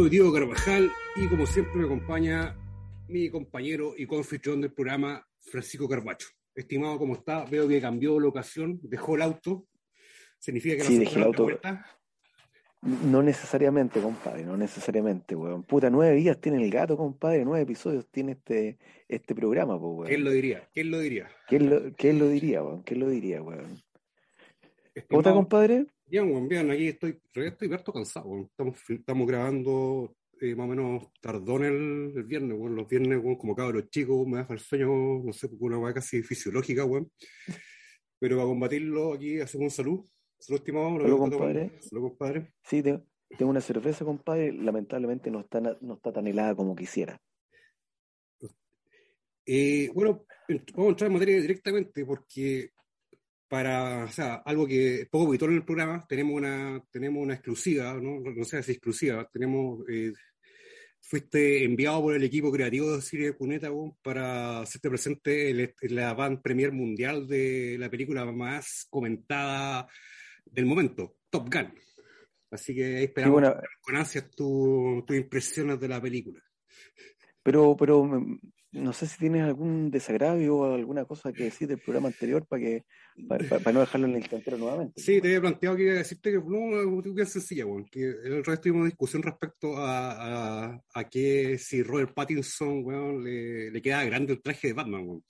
Soy Diego Carvajal y como siempre me acompaña mi compañero y confitrión del programa, Francisco Carbacho. Estimado, ¿cómo está? Veo que cambió de locación, dejó el auto. ¿Significa que Sí, no dejé el auto. vuelta? No necesariamente, compadre, no necesariamente, weón. Puta, nueve días tiene el gato, compadre, nueve episodios tiene este, este programa, pues, weón. ¿Quién lo diría? ¿Quién lo diría? ¿Quién lo, quién lo diría, weón? ¿Quién lo diría, weón? ¿Cómo Estimado, está, compadre? Bien, weón, bien, aquí estoy, estoy harto cansado. Estamos, estamos grabando eh, más o menos tardón el, el viernes, weón. Los viernes, weón, como cabros chicos, me baja el sueño, no sé, una weá casi fisiológica, weón. Pero para combatirlo, aquí hacemos un salud. Salud, estimado. Salud, compadre. Salud, compadre. Sí, te- tengo una cerveza, compadre, lamentablemente no está, no está tan helada como quisiera. Eh, bueno, vamos a entrar en materia directamente porque para, o sea, algo que poco habitual en el programa, tenemos una, tenemos una exclusiva, ¿no? No sé si exclusiva, tenemos, eh, fuiste enviado por el equipo creativo de Cine Cuneta weón, para hacerte presente en la van premier mundial de la película más comentada del momento, Top Gun. Así que esperamos bueno, con ansias tu- tus impresiones de la película. pero, pero no sé si tienes algún desagravio o alguna cosa que decir del programa anterior para que, para, para- para no dejarlo en el cantero nuevamente. Sí, te había planteado que iba a decirte que no, es bien sencilla, weón, que el resto tuvimos una discusión respecto a, a, a que si Robert Pattinson, weón, le, le queda grande el traje de Batman, weón.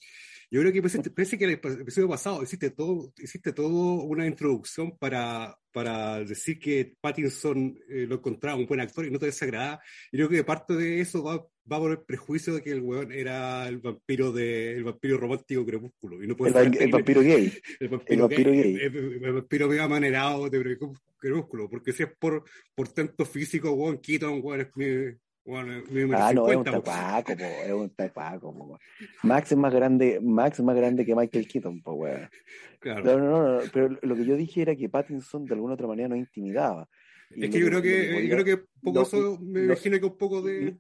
Yo creo que parece, parece que el episodio pasado hiciste todo, hiciste todo una introducción para, para decir que Pattinson eh, lo encontraba un buen actor y no te desagradaba. Y creo que parte de eso va, va por el prejuicio de que el weón era el vampiro de, el vampiro romántico crepúsculo. Y no puede El, vampiro gay. el vampiro, El vampiro gay, gay. El, el- el vampiro amanerado de Crepúsculo, porque si es por, por tanto físico, weón, Keaton, weón, es es Ah, no, es un 50, weón. tapaco, po, es un tapaco, po. Max es más grande, Max es más grande que Michael Keaton, po, weón. Claro. No, no, no, no, pero lo que yo dije era que Pattinson de alguna otra manera no intimidaba. Y es que yo creo que, yo creo que poco eso me imagino que un poco de.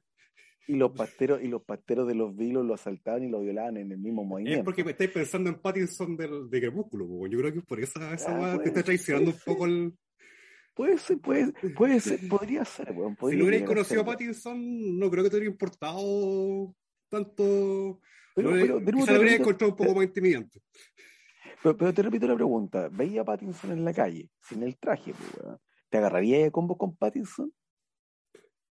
y los pasteros, y los pasteros de los vilos lo asaltaban y lo violaban en el mismo Es movimiento. porque me estáis pensando en Pattinson del, de Crepúsculo, weón. Yo creo que es por esa, esa Ah, te está traicionando un poco el. Puede ser, puede, puede ser, podría ser, weón. Si no hubierais conocido a. Pattinson, no creo que te hubiera importado tanto. Pero, pero, quizá te lo repito- encontrado un poco más intimidante. pero- pero te repito la pregunta, ¿veía a Pattinson en la calle, sin el traje, pues, weón? ¿Te agarraría de combo con Pattinson?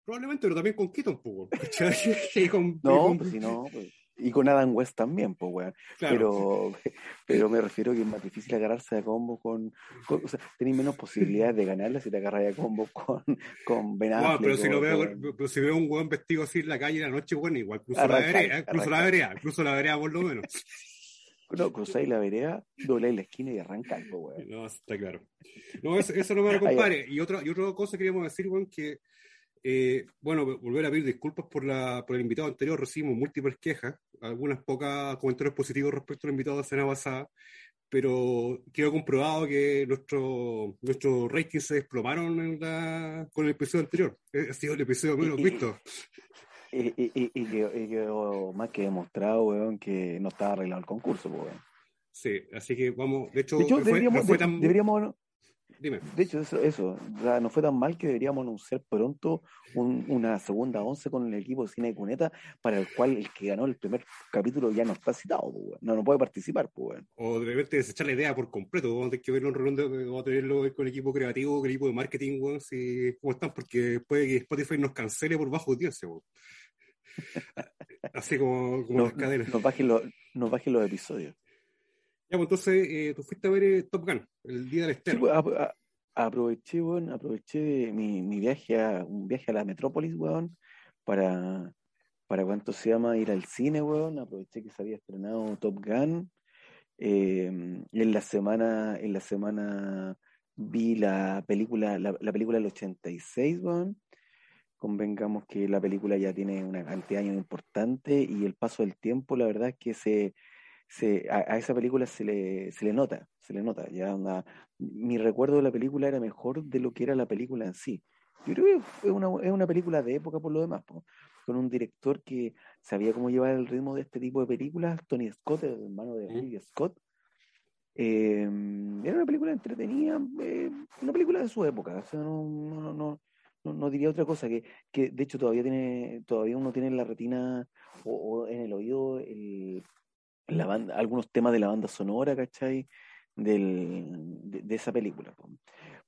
Probablemente, pero también con Keaton, y No, con- pues si no, pues, y con Adam West también, pues, weón. claro. Pero, pero me refiero que es más difícil agarrarse a combo con, con- o sea, tenés menos posibilidades de ganarla si te agarras a combo con, con Ben Wow, pero si lo veo, con- pero si veo un weón vestido así en la calle en la noche, bueno, igual cruzo la vereda, cruzo la vereda, cruzo la vereda por lo menos. no, cruzáis la vereda, dobláis la esquina y arrancáis, pues, weón. No, está claro. No, eso, eso no me lo compare. Y otra, y otra cosa queríamos decir, weón, que eh, bueno, volver a pedir disculpas por la, por el invitado anterior, recibimos múltiples quejas, algunas pocas comentarios positivos respecto al invitado de la semana pasada, pero quedó comprobado que nuestro, nuestros ratings se desplomaron en la, con el episodio anterior. Eh, Ha sido el episodio menos Y- y- visto. Y, y, y, quedó, más que demostrado, weón, que no estaba arreglado el concurso, weón. Sí, así que vamos, de hecho, De hecho, fue- deberíamos, no fue de- tan... deberíamos, Dime. de hecho, eso, eso, no fue tan mal que deberíamos anunciar pronto un- una segunda once con el equipo de Cine de Cuneta, para el cual el que ganó el primer capítulo ya no está citado, pues, no, no puede participar, pues. O de repente desechar la idea por completo. Vamos a tener que verlo en de- vamos a tenerlo con el equipo creativo, con el equipo de marketing, weón, si, cómo están, porque puede que Spotify nos cancele por bajo audiencia. Así como, como No- las cadenas. nos, bajen los, nos bajen los episodios. Ya, pues entonces, eh, tú fuiste a ver eh, Top Gun, el día del Sí, estreno. pues, a- a- aproveché, weón, aproveché mi, mi viaje a un viaje a la metrópolis, weón, para, para cuánto se llama ir al cine, weón. Aproveché que se había estrenado Top Gun. Eh, en la semana, en la semana vi la película, la, película del 86, weón. Convengamos que la película ya tiene una cantidad de años importante y el paso del tiempo, la verdad es que se, se a, esa película se le, se le nota, se le nota. Ya mi recuerdo de la película era mejor de lo que era la película en sí. Yo creo que es una, es una película de época por lo demás, con un director que sabía cómo llevar el ritmo de este tipo de películas, Tony Scott, el hermano de Ridley Scott. Eh, era una película entretenida, eh, una película de su época, o sea, no, no, no, no, diría otra cosa, que, que de hecho todavía tiene, todavía uno tiene en la retina o, en el oído el, la banda, algunos temas de la banda sonora, ¿cachai? Del, de, esa película.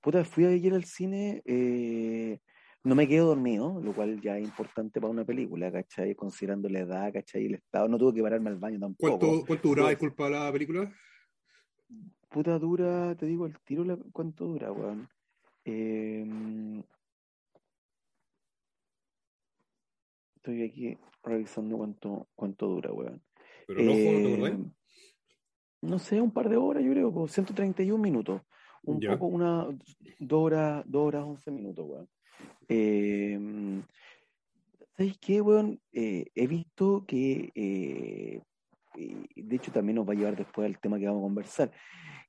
Puta, fui ayer al cine, eh, no me quedo dormido, lo cual ya es importante para una película, ¿cachai? Considerando la edad, ¿cachai? El estado, no tuve que pararme al baño tampoco. ¿Cuánto, cuánto duraba, disculpa, la película? Puta, dura, te digo el tiro, ¿cuánto dura, weón? Eh, estoy aquí revisando cuánto, cuánto dura, weón. Pero no, eh, no sé, un par de horas, yo creo, 131 minutos. Un poco, una, dos horas, dos horas, once minutos, weón. Eh, ¿Sabes qué, weón? Eh, he visto que, eh, de hecho también nos va a llevar después al tema que vamos a conversar,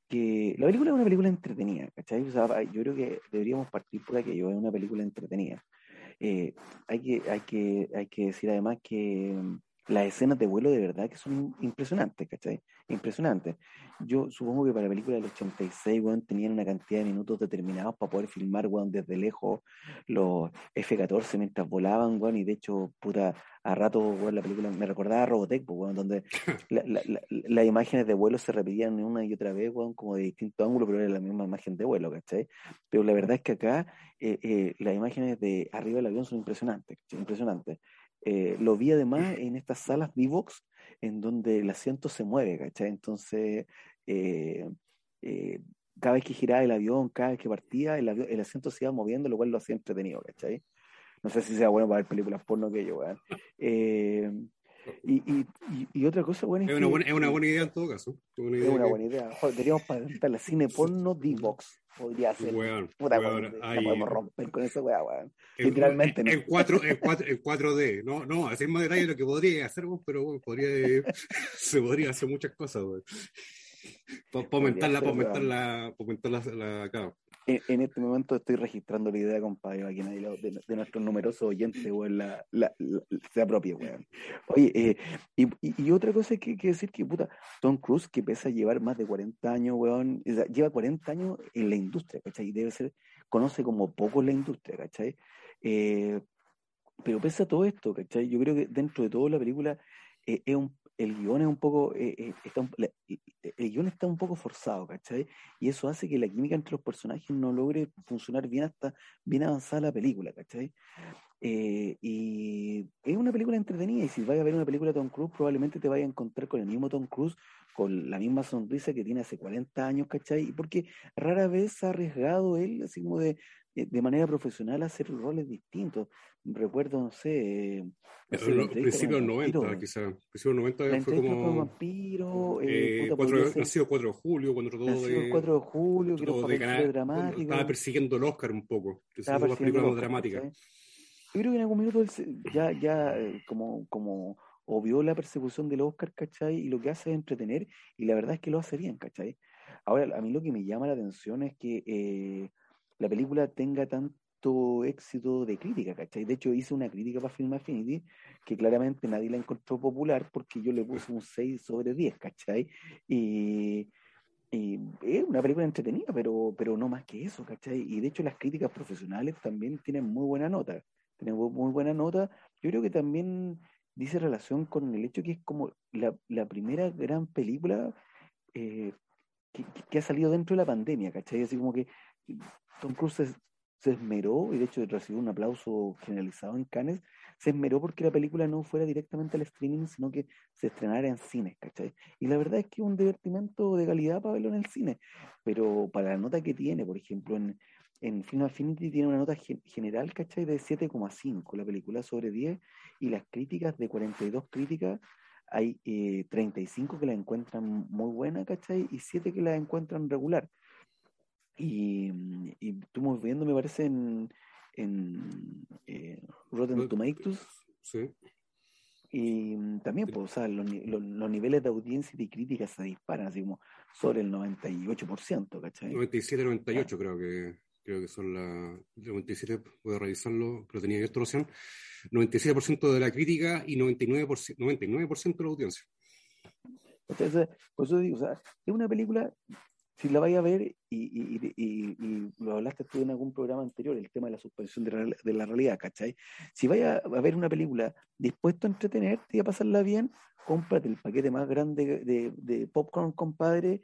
que la película es una película entretenida, ¿cachai? O sea, yo creo que deberíamos partir por aquello, es una película entretenida. Eh, hay, que, hay, que, hay que decir además que las escenas de vuelo de verdad que son impresionantes, ¿cachai? Impresionantes. Yo supongo que para la película del 86, weón, tenían una cantidad de minutos determinados para poder filmar, weón, desde lejos los F-14 mientras volaban, weón, y de hecho, puta, a rato, weón, la película me recordaba a Robotech, pues, weón, donde las imágenes de vuelo se repetían una y otra vez, weón, como de distinto ángulo, pero era la misma imagen de vuelo, ¿cachai? Pero la verdad es que acá eh, eh, las imágenes de arriba del avión son impresionantes, impresionantes. Eh, lo vi además en estas salas Vivox, en donde el asiento se mueve, ¿cachai? Entonces, eh, eh, cada vez que giraba el avión, cada vez que partía, el, el asiento se iba moviendo, lo cual lo hacía entretenido, ¿cachai? No sé si sea bueno para ver películas porno que yo, weón. Y, y, y, otra cosa buena es, una buena, es una buena idea en todo caso. es una buena idea. Joder, deberíamos la cine porno D-Box. Podría ser. Weón, Puta, weón, podemos romper con esa weá, weón. Literalmente. En, 4, en, 4, en 4D. No, no, hacer más detalle de lo que podría hacer, pero podría, se podría hacer muchas cosas, weón. Para aumentar aumentar la, aumentar la, la, la, en, este momento estoy registrando la idea, compadre, aquí nadie de, de nuestros numerosos oyentes, weón, la, la, se apropie, weón. Oye, eh, y, otra cosa que, que decir que, puta, Tom Cruise, que pesa a llevar más de 40 años, weón, lleva 40 años en la industria, ¿cachai? Y debe ser, conoce como poco la industria, ¿cachai? Eh, pero pese a todo esto, ¿cachai? Yo creo que dentro de todo la película eh, es un el guion es un poco, eh, eh, está el guion está un poco forzado, ¿cachai? Y eso hace que la química entre los personajes no logre funcionar bien hasta bien avanzada la película, ¿cachai? Eh, y es una película entretenida y si vas a ver una película de Tom Cruise probablemente te vayas a encontrar con el mismo Tom Cruise, con la misma sonrisa que tiene hace 40 años, ¿cachai? Porque rara vez ha arriesgado él, así como de, de manera profesional, hacer roles distintos recuerdo, no sé. Eh, principios 90, quizás. Principios 90 fue como. vampiro. Eh, eh cuatro, nacido 4 de julio, cuando trató de. 4 de julio, que de ganar, dramático. Estaba persiguiendo el Oscar un poco. Estaba una película más dramática. Yo creo que en algún minuto él ya, ya eh, como, como obvió la persecución del Oscar, ¿cachai? Y lo que hace es entretener, y la verdad es que lo hace bien, ¿cachai? Ahora, a mí lo que me llama la atención es que eh, la película tenga tanto éxito de crítica, ¿cachai? De hecho, hice una crítica para Film Affinity que claramente nadie la encontró popular porque yo le puse un 6 sobre 10, ¿cachai? Y, es una película entretenida, pero, pero no más que eso, ¿cachai? Y de hecho las críticas profesionales también tienen muy buena nota, tienen muy buena nota. Yo creo que también dice relación con el hecho que es como la, la primera gran película eh, que, que, ha salido dentro de la pandemia, ¿cachai? Así como que Tom Cruise se esmeró, y de hecho recibió un aplauso generalizado en Cannes, se esmeró porque la película no fuera directamente al streaming, sino que se estrenara en cines, ¿cachai? Y la verdad es que es un divertimento de calidad para verlo en el cine, pero para la nota que tiene, por ejemplo, en, en Film Affinity tiene una nota gen- general, ¿cachai? De 7,5 la película sobre 10 y las críticas de 42 críticas hay eh, 35 que la encuentran muy buena, ¿cachai? Y 7 que la encuentran regular. Y, y estuvimos viendo, me parece, en, en eh, Rotten Tomatoes Sí. y mm, también, pues, o sea, los, los- los niveles de audiencia y de crítica se disparan, así como sobre el 98%, ¿cachai? 97, 98 creo que creo que son las 97, voy a revisarlo, pero tenía esta opción. 97% de la crítica y 99%, 99% de la audiencia. Entonces, por eso digo, o sea, es una película, si la vais a ver, y, y, y- y- lo hablaste tú en algún programa anterior, el tema de la suspensión de, la- de la realidad, ¿cachai? Si vais a, ver una película dispuesto a entretenerte y a pasarla bien, cómprate el paquete más grande de, de popcorn, compadre,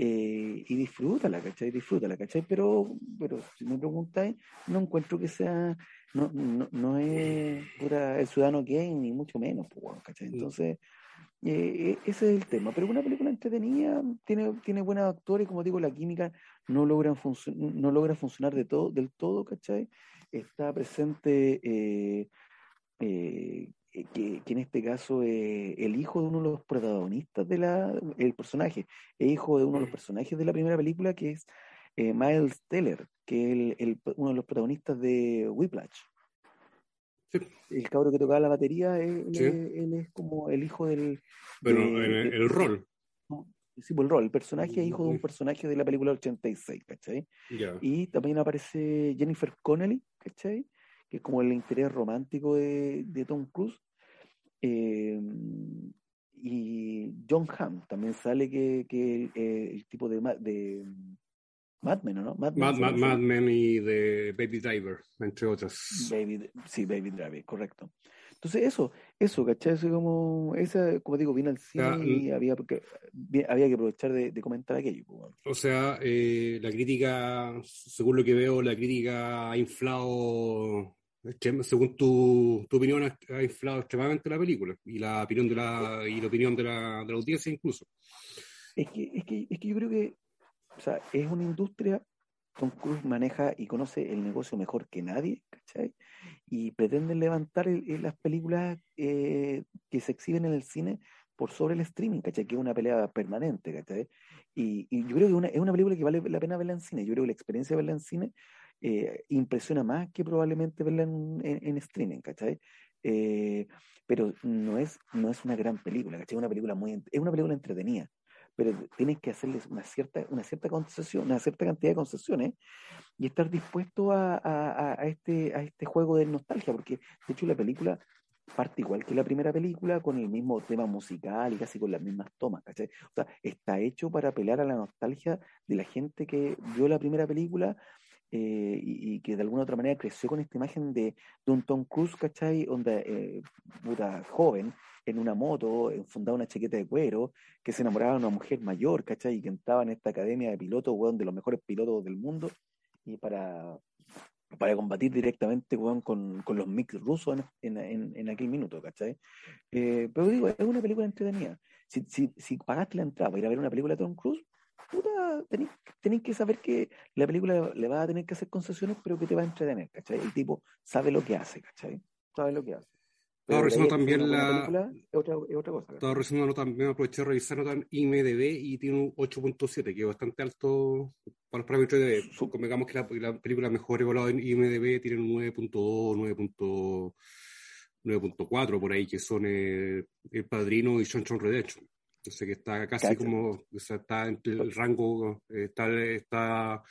eh, y disfrútala, ¿cachai? Disfrútala, ¿cachai? Pero, pero si me preguntáis, no encuentro que sea, no, no, no es pura el ciudadano gay, ni mucho menos, pues, ¿cachai? Entonces, eh, e- ese es el tema, pero una película entretenida, tiene, tiene buenos actores, como digo, la química no logra, funcio- no logra funcionar de todo, del todo, ¿cachai? Está presente eh, eh, que, en este caso eh, el hijo de uno de los protagonistas de la, el personaje, es hijo de uno de los personajes de la primera película, que es eh, Miles Teller, que es el- el- uno de los protagonistas de Whiplash. Sí. El cabro que tocaba la batería, él, Sí. es, él es como el hijo del, Pero de- en el, de- el rol. Sí, por el rol. El personaje es hijo de un Ujú. personaje de la película 86, ¿cachai? Ya. Y también aparece Jennifer Connelly, ¿cachai? Que es como el interés romántico de, de Tom Cruise. Eh, y John Hamm también sale que, que eh, el tipo de, de Mad Men, ¿no? Mad Men Mad, Mad, Mad Men y de Baby Driver, entre otras. Baby, sí, Baby Driver, correcto. Entonces, eso, eso, ¿cachai? Eso como, esa, como digo, vine al cine Ya, y había que, vi- había que aprovechar de, de comentar aquello. pues. O sea, eh, la crítica, según lo que veo, la crítica ha inflado, según tu, tu opinión, ha ha inflado extremadamente la película y la opinión de la, y la opinión de la, de la audiencia incluso. Es que, es que, es que yo creo que, o sea, es una industria, Tom Cruise maneja y conoce el negocio mejor que nadie, ¿cachai? Y pretenden levantar las películas eh, que se exhiben en el cine por sobre el streaming, ¿cachai? Que es una pelea permanente, ¿cachai? Y, y yo creo que es una película que vale la pena verla en cine. Yo creo que la experiencia de verla en cine eh, impresiona más que probablemente verla en, streaming, ¿cachai? Eh, pero no es, no es una gran película, ¿cachai? Una película muy, es una película entretenida pero tienes que hacerles una cierta, una cierta concesión, una cierta cantidad de concesiones y estar dispuesto a, a- este, a este juego de nostalgia, porque de hecho la película parte igual que la primera película, con el mismo tema musical y casi con las mismas tomas, ¿cachai? O sea, está hecho para apelar a la nostalgia de la gente que vio la primera película eh, y, y que de alguna otra manera creció con esta imagen de, de un Tom Cruise, ¿cachai? Onda, eh, puta, joven, en una moto, enfundado una chaqueta de cuero, que se enamoraba de una mujer mayor, ¿cachai? Y que entraba en esta academia de pilotos, weón, de los mejores pilotos del mundo, y para, para combatir directamente, weón, con, con los mix rusos en, en, en aquel minuto, ¿cachai? Eh, pero digo, es una película entretenida. Si, si, si pagaste la entrada para ir a ver una película de Tom Cruise, puta, tenéis, tenéis que saber que la película le va a tener que hacer concesiones, pero que te va a entretener, ¿cachai? El tipo sabe lo que hace, ¿cachai? Sabe lo que hace. Estaba revisando también la. película, es otra, es otra cosa. ¿cachai? Estaba revisando también aproveché de revisar nota IMDB y tiene un 8.7, que es bastante alto para los parámetros de. Su- Convengamos que la, la película mejor evaluada en IMDB tiene un 9.2, 9.2, 9.4 por ahí, que son eh, El Padrino y Sean Sean Redemption. Sé que está casi como, o sea, está en el rango, eh, está, está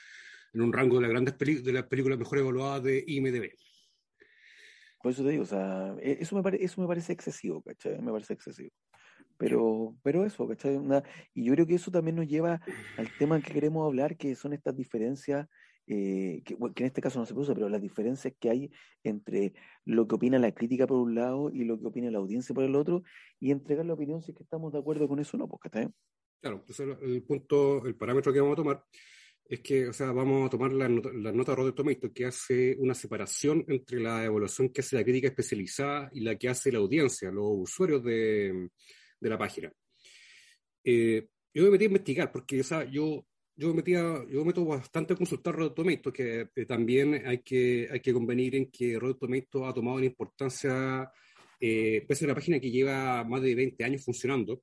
en un rango de las grandes peli- de las películas mejor evaluadas de IMDB. Por eso te digo, o sea, e- eso me, pare- eso me parece excesivo, ¿cachai? Me parece excesivo. Pero, pero eso, ¿cachai? Una- y yo creo que eso también nos lleva al tema que queremos hablar, que son estas diferencias, eh, que, en este caso no se produce, pero las diferencias que hay entre lo que opina la crítica por un lado y lo que opina la audiencia por el otro, y entregar la opinión si es que estamos de acuerdo con eso o no, pues, ¿cachai? Claro, entonces el punto, el parámetro que vamos a tomar es que, o sea, vamos a tomar la la nota Rotten Tomatoes que hace una separación entre la evaluación que hace la crítica especializada y la que hace la audiencia, los usuarios de, de la página. Eh, yo me metí a investigar porque, o sea, yo yo metía, yo meto bastante a consultar Rotten Tomatoes, que eh, también hay que, hay que convenir en que Rotten Tomatoes ha tomado una importancia, eh, pese a una página que lleva más de 20 años funcionando,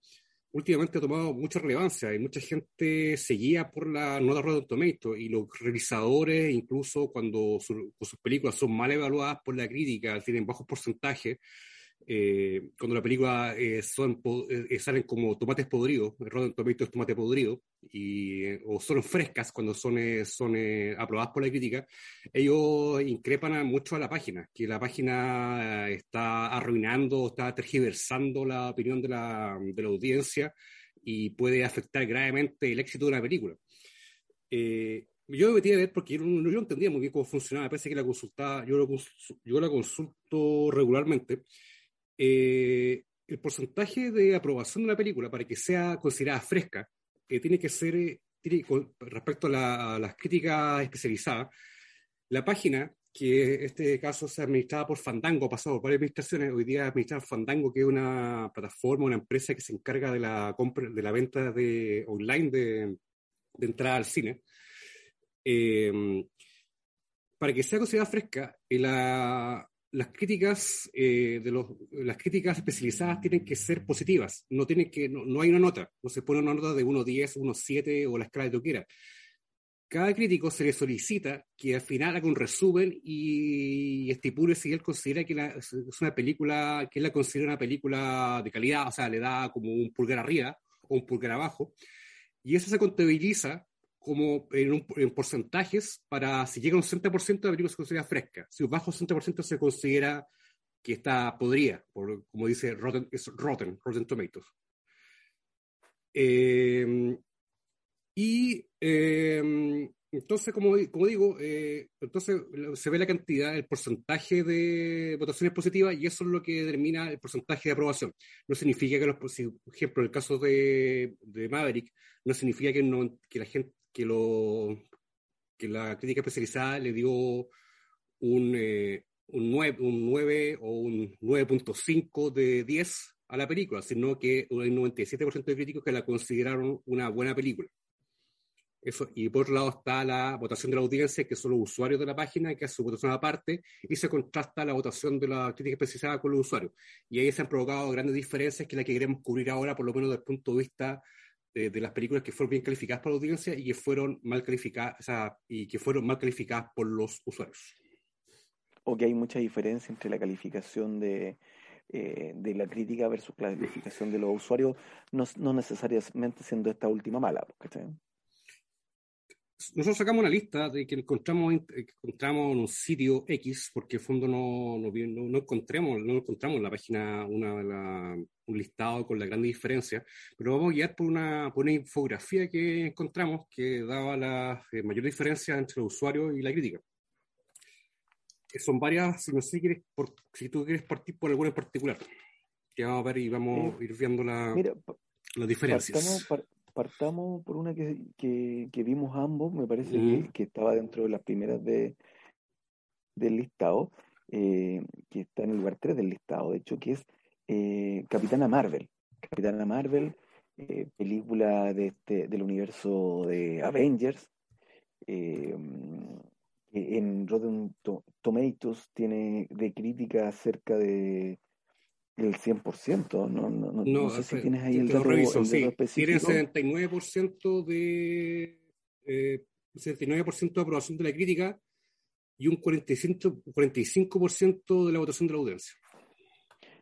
últimamente ha tomado mucha relevancia y mucha gente seguía por la nota Rotten Tomatoes y los revisadores, incluso cuando sus películas son mal evaluadas por la crítica, tienen bajos porcentajes, eh, cuando la película eh, son, eh, salen como tomates podridos, Rotten Tomatoes tomate podrido, y, o son frescas cuando son, son aprobadas por la crítica, ellos increpan mucho a la página, que la página está arruinando, está tergiversando la opinión de la, de la audiencia y puede afectar gravemente el éxito de una película. yo me metí a ver porque yo no, yo entendía muy bien cómo funcionaba, parece que la consultaba, yo, yo la consulto regularmente, eh, el porcentaje de aprobación de una película para que sea considerada fresca que tiene que ser, eh, respecto a, las críticas especializadas, la página, que en este caso se administrada por Fandango, pasado por varias administraciones, hoy día administra Fandango, que es una plataforma, una empresa que se encarga de la compra, de la venta de, online de, de entrada al cine. Eh, para que sea considerada fresca, la, las críticas eh, de los, las críticas especializadas tienen que ser positivas, no tienen que no, hay una nota, no se pone una nota de 1.10, 1.7 o la escala que tú quieras. Cada crítico se le solicita que al final haga un resumen y estipule si él considera que es una película, que él la considera una película de calidad, o sea, le da como un pulgar arriba o un pulgar abajo, y eso se contabiliza como en, porcentajes para si llega un 60% de la película se considera fresca. Si bajo 60% se considera que está podrida, por, como dice Rotten, es Rotten, Rotten Tomatoes. Eh, y eh, entonces, como, como digo, eh, entonces se ve la cantidad, el porcentaje de votaciones positivas y eso es lo que determina el porcentaje de aprobación. No significa que, los, por ejemplo, en el caso de, de Maverick, no significa que, no, que la gente que, lo, que la crítica especializada le dio un, eh, un, 9, un 9 o un 9.5 de 10 a la película, sino que hay un 97% de críticos que la consideraron una buena película. Eso, y por otro lado está la votación de la audiencia, que son los usuarios de la página, que hace su votación aparte, y se contrasta la votación de la crítica especializada con los usuarios. Y ahí se han provocado grandes diferencias, que es la que queremos cubrir ahora, por lo menos desde el punto de vista de, las películas que fueron bien calificadas por la audiencia y que fueron mal calificadas, o sea, y que fueron mal calificadas por los usuarios. O que hay mucha diferencia entre la calificación de, eh, de la crítica versus la calificación de los usuarios, no, no necesariamente siendo esta última mala. ¿cachai? Nosotros sacamos una lista de que encontramos, encontramos en un sitio X, porque en fondo no, no, no, encontramos, no encontramos en la página una, un listado con la gran diferencia, pero vamos a guiar por una, por una infografía que encontramos que daba la eh, mayor diferencia entre el usuario y la crítica. son varias, no sé si, por, si tú quieres partir por alguna en particular, que vamos a ver y vamos a ir viendo la, las diferencias partamos por una que, que, vimos ambos, me parece que, que, estaba dentro de las primeras de, del listado, eh, que está en el lugar 3 del listado, de hecho, que es eh, Capitana Marvel. Capitana Marvel, eh, película de este, del universo de Avengers. en Rotten Tomatoes tiene de crítica cerca de el 100%, no, no, no, no sé si tienes ahí el dato, reviso, el sí. Tienen 79% de, eh, 79% de aprobación de la crítica y un 45%, 45 de la votación de la audiencia.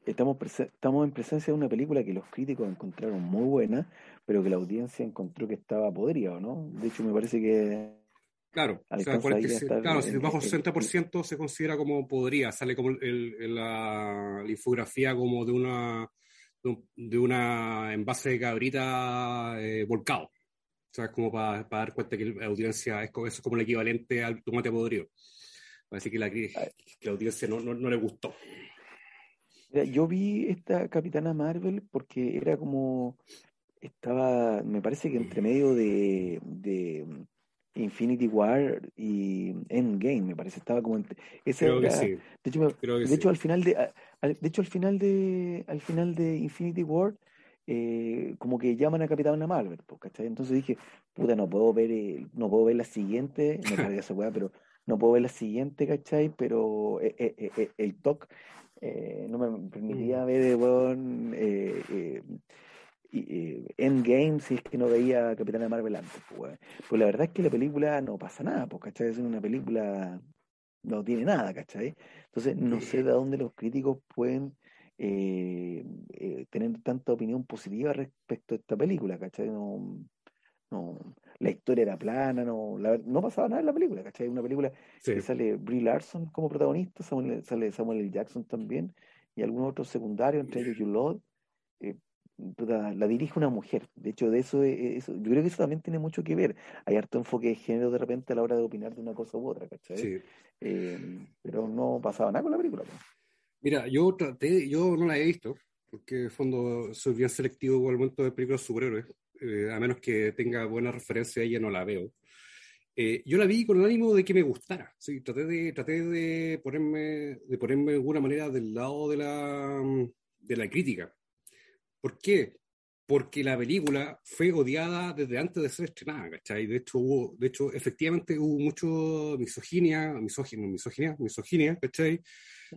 Estamos, estamos en presencia de una película que los críticos encontraron muy buena, pero que la audiencia encontró que estaba podrida, ¿no? De hecho, me parece que Claro, o sea, claro si bajo 60% se considera como podría, sale como el, la, infografía como de una de una envase de cabrita eh, volcado. O sea, es como para, dar cuenta que la audiencia es, es como el equivalente al tomate podrido. Parece que la, que la audiencia no, no, le gustó. yo vi esta Capitana Marvel porque era como estaba, me parece que entre medio de Infinity War y Endgame, me parece, estaba como ese De hecho, de hecho al final de de hecho al final de al final de Infinity War eh, como que llaman a Capitana Marvel, pues, ¿cachai? Entonces dije, puta, no puedo ver, eh, no puedo ver la siguiente, me cargué esa weá, pero no puedo ver la siguiente, ¿cachai? Pero eh, eh, eh, el TOC no me permitía Mm. ver, weón, eh, Endgame si es que no veía Capitana Marvel antes, pues. Pues la verdad es que la película no pasa nada, pues, ¿cachai? Es una película, no tiene nada, ¿cachai? Entonces no sé de dónde los críticos pueden eh, eh, tener tanta opinión positiva respecto a esta película, ¿cachai? No, no, la historia era plana, no, la- no pasaba nada en la película, ¿cachai? Una película Sí. que sale Brie Larson como protagonista, Samuel- sale Samuel L. Jackson también, y algunos otros secundarios, entre ellos Jude Puta, la dirige una mujer. De hecho, de eso, eh, eso, yo creo que eso también tiene mucho que ver. Hay harto enfoque de género de repente a la hora de opinar de una cosa u otra, ¿cachai? Sí. Eh, pero no pasaba nada con la película. pues. Mira, yo traté, yo no la he visto, porque en el fondo soy bien selectivo con el momento de películas superhéroes, eh, a menos que tenga buena referencia ella, no la veo. Eh, yo la vi con el ánimo de que me gustara, sí, traté de, traté de ponerme, de ponerme de alguna manera del lado de la, de la crítica. ¿Por qué? Porque la película fue odiada desde antes de ser estrenada, ¿cachai? De hecho, hubo, de hecho, efectivamente hubo mucho misoginia, misógino, misoginia, misoginia, ¿cachai?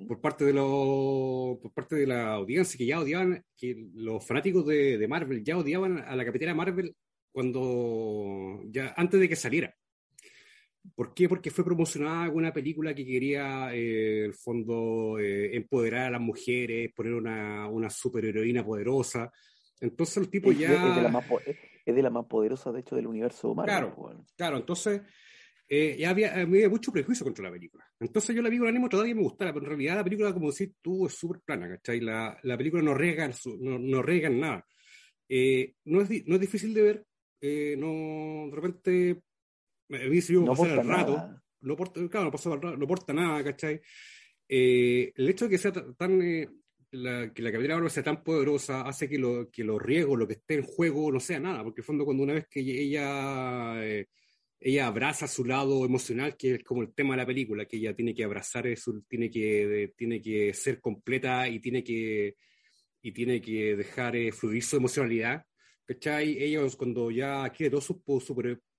por parte de los por parte de la audiencia que ya odiaban que los fanáticos de, de Marvel ya odiaban a la Capitana Marvel cuando ya antes de que saliera ¿Por qué? Porque fue promocionada una película que quería, eh, el fondo, eh, empoderar a las mujeres, poner una, una superheroína poderosa. Entonces el tipo Es, ya... es de la más, po- es de la más poderosa, de hecho, del universo Marvel. Claro. bueno. Claro, entonces eh, ya había, había mucho prejuicio contra la película. Entonces yo la vi con ánimo todavía me gustara, pero en realidad la película, como decís tú, es súper plana, ¿cachai? La, la película no riega, en su- no, no riega en nada. Eh, no, es, no es difícil de ver, eh, no, de repente, sirvió No pasar el rato, nada. no aporta, claro, no, pasaba el rato, no aporta nada, ¿cachai? Eh, el hecho de que sea ta- tan, eh, la, que la Capitana Marvel sea tan poderosa hace que, lo, que los riesgos, lo que esté en juego, no sea nada, porque en el fondo cuando una vez que ella, eh, ella abraza su lado emocional, que es como el tema de la película, que ella tiene que abrazar eso, tiene que, tiene que ser completa y tiene que, y tiene que dejar eh, fluir su emocionalidad, ¿cachai? Ellos cuando ya adquiere todos sus po-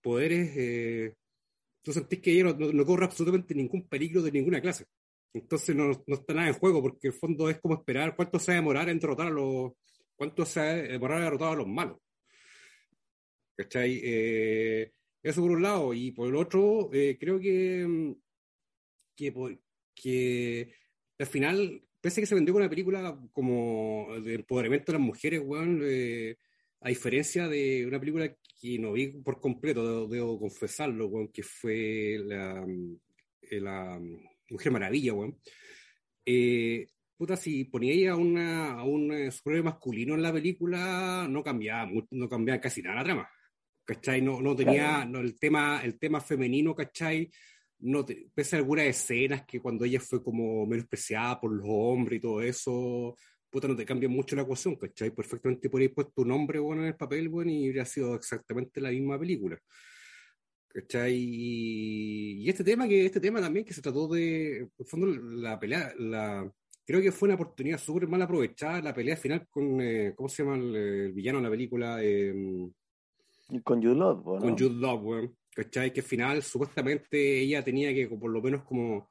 superpoderes, eh, tú sentís que ella no, no- no corre absolutamente ningún peligro de ninguna clase. Entonces no, no está nada en juego, porque el fondo es como esperar cuánto se va a demorar en derrotar a los. cuánto se va a demorar en derrotar a los malos. ¿Cachai? Eh, eso por un lado. Y por el otro, eh, creo que. que, que al final, pese a que se vendió con una película como de empoderamiento de las mujeres, weón, eh, a diferencia de una película que no vi por completo, debo, debo confesarlo, weón, que fue la, eh, la mm, Mujer Maravilla, weón. Eh, puta, si ponía a, una, a un eh, superhéroe masculino en la película, no cambiaba, no cambiaba casi nada la trama. ¿Cachai? No, no tenía no, el, tema, el tema femenino, ¿cachai? No te- pese a algunas escenas que cuando ella fue como menospreciada por los hombres y todo eso, puta, no te cambia mucho la ecuación, ¿cachai? Perfectamente podrías puesto tu nombre, bueno, en el papel, bueno, y hubiera sido exactamente la misma película. ¿Cachai? Y, este tema, que este tema también que se trató de, en el fondo, la pelea, la, creo que fue una oportunidad súper mal aprovechada, la pelea final con, eh, ¿cómo se llama el, el villano de la película? Eh, Y Con Jude Law, ¿no? con Jude Law, weón. ¿Cachai? Que al final, supuestamente, ella tenía que, por lo menos, como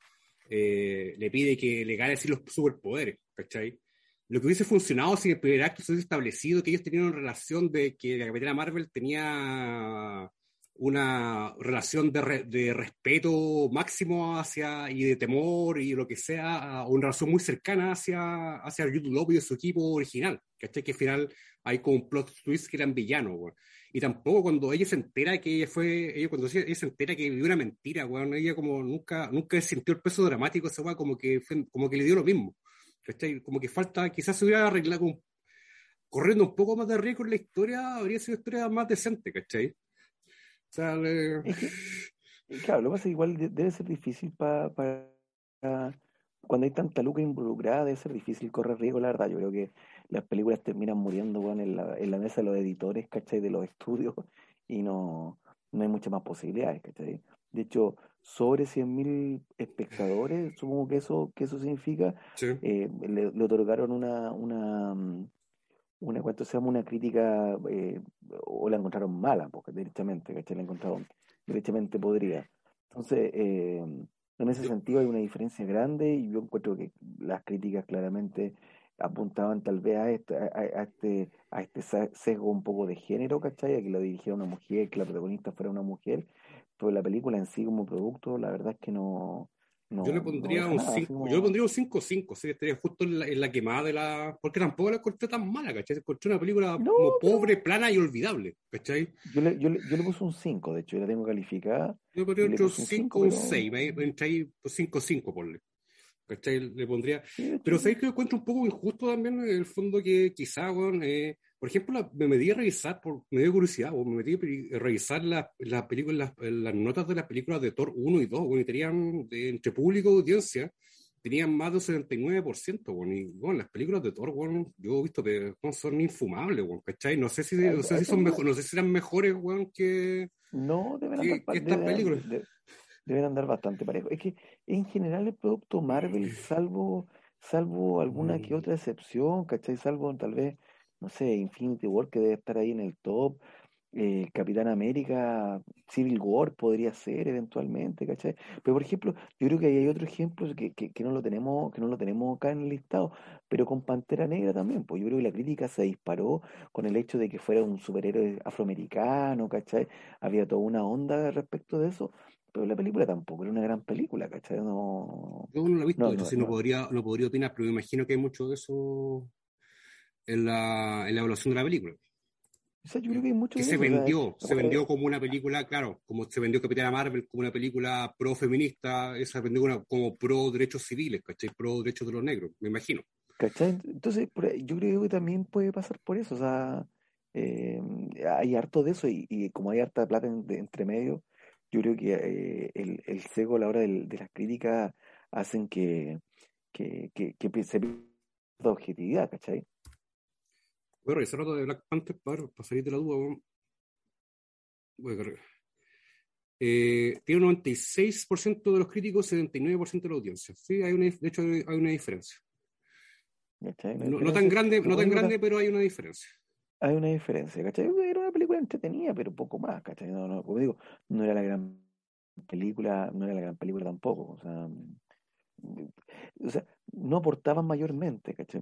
eh, le pide que le gane así los superpoderes, ¿cachai? Lo que hubiese funcionado si en el primer acto se hubiese establecido que ellos tenían una relación de que la Capitana Marvel tenía una relación de, re- de respeto máximo hacia y de temor y lo que sea, una relación muy cercana hacia, hacia Jude Law y su equipo original, ¿cachai? Que al final hay como un plot twist que eran villanos, weón. Y tampoco cuando ella se entera que ella fue, ella cuando ella se entera que vivió una mentira, weón, ella como nunca, nunca sintió el peso dramático esa weá, como que fue- como que le dio lo mismo. ¿Cachai? Como que falta, quizás se hubiera arreglado con- corriendo un poco más de riesgo en la historia, habría sido una historia más decente, ¿cachai? O sea, le- eh, claro, lo que pasa es que igual de- debe ser difícil para cuando hay tanta luca involucrada, debe ser difícil correr riesgo, la verdad. Yo creo que las películas terminan muriendo weón, en la, en la mesa de los editores, ¿cachai? De los estudios, y no, no hay muchas más posibilidades, ¿cachai? De hecho, sobre 100.000 espectadores, supongo que eso, que eso significa, sí. eh, le, le otorgaron una, una, mm, una cuanto se llama una crítica eh, o la encontraron mala, porque directamente, ¿cachai? La encontraron derechamente podría. Entonces, eh, en ese sentido hay una diferencia grande y yo encuentro que las críticas claramente apuntaban tal vez a este, a, este, a este sesgo un poco de género, ¿cachai? A que lo dirigiera una mujer, que la protagonista fuera una mujer, pero la película en sí como producto, la verdad es que no, yo le pondría un 5, yo le pondría un 5-5, sí, estaría justo en la, quemada de la. Porque tampoco la encontré tan mala, ¿cachai? Encontré una película como pobre, plana y olvidable, ¿cachai? Yo le, yo, le, yo le puse un 5, de hecho, la tengo calificada. Yo le pondría un 5 o un 6, me entra ahí 5-5, ponle. ¿cachai? Le pondría. pero sabéis que encuentro un poco injusto también, en el fondo, que quizá, bueno, eh, por ejemplo, me metí a revisar, por, me dio curiosidad, o me metí a revisar las la películas, las, notas de las películas de Thor 1 y 2, bueno, y tenían, de, entre público y audiencia, tenían más del 79%, bueno, y bueno, las películas de Thor, bueno, yo he visto que son infumables, bueno, ¿cachai? No sé si, no sé si son mejor, no sé si eran mejores, bueno, que, no, que estas películas deben andar bastante parejos. Es que en general el producto Marvel, salvo, salvo alguna que mm. otra excepción, ¿cachai? Salvo tal vez, no sé, Infinity War que debe estar ahí en el top, eh, Capitán América, Civil War podría ser eventualmente, ¿cachai? Pero por ejemplo, yo creo que hay otro ejemplo que, que, que, no lo tenemos, que no lo tenemos acá en el listado, pero con Pantera Negra también, pues yo creo que la crítica se disparó con el hecho de que fuera un superhéroe afroamericano, ¿cachai? Había toda una onda respecto de eso, pero la película tampoco era una gran película, ¿cachai? No... Yo no la he visto, entonces no, podría, no podría opinar, pero me imagino que hay mucho de eso en la, en la evaluación de la película. O sea, yo creo que hay mucho que se vendió, se vendió como una película, claro, como se vendió Capitana Marvel como una película pro-feminista, esa vendió como pro derechos civiles, ¿cachai? Pro derechos de los negros, me imagino. ¿Cachai? Entonces, yo creo que también puede pasar por eso, o sea, eh, hay harto de eso y, como hay harta plata entre medio, yo creo que eh, el, el cego a la hora de, las críticas hacen que, que, que, se pierda objetividad, ¿cachai? Voy a revisar de Black Panther para, salir de la duda. Voy a cargar. Eh, tiene un 96% de los críticos y 79% de la audiencia. Sí, hay una, de hecho hay una diferencia. No, no, tan grande, no tan grande, pero hay una diferencia hay una diferencia, ¿cachai? Era una película entretenida, pero poco más, ¿cachai? No, no, como digo, no era la gran película, no era la gran película tampoco, o sea, o sea no aportaban mayormente, ¿cachai?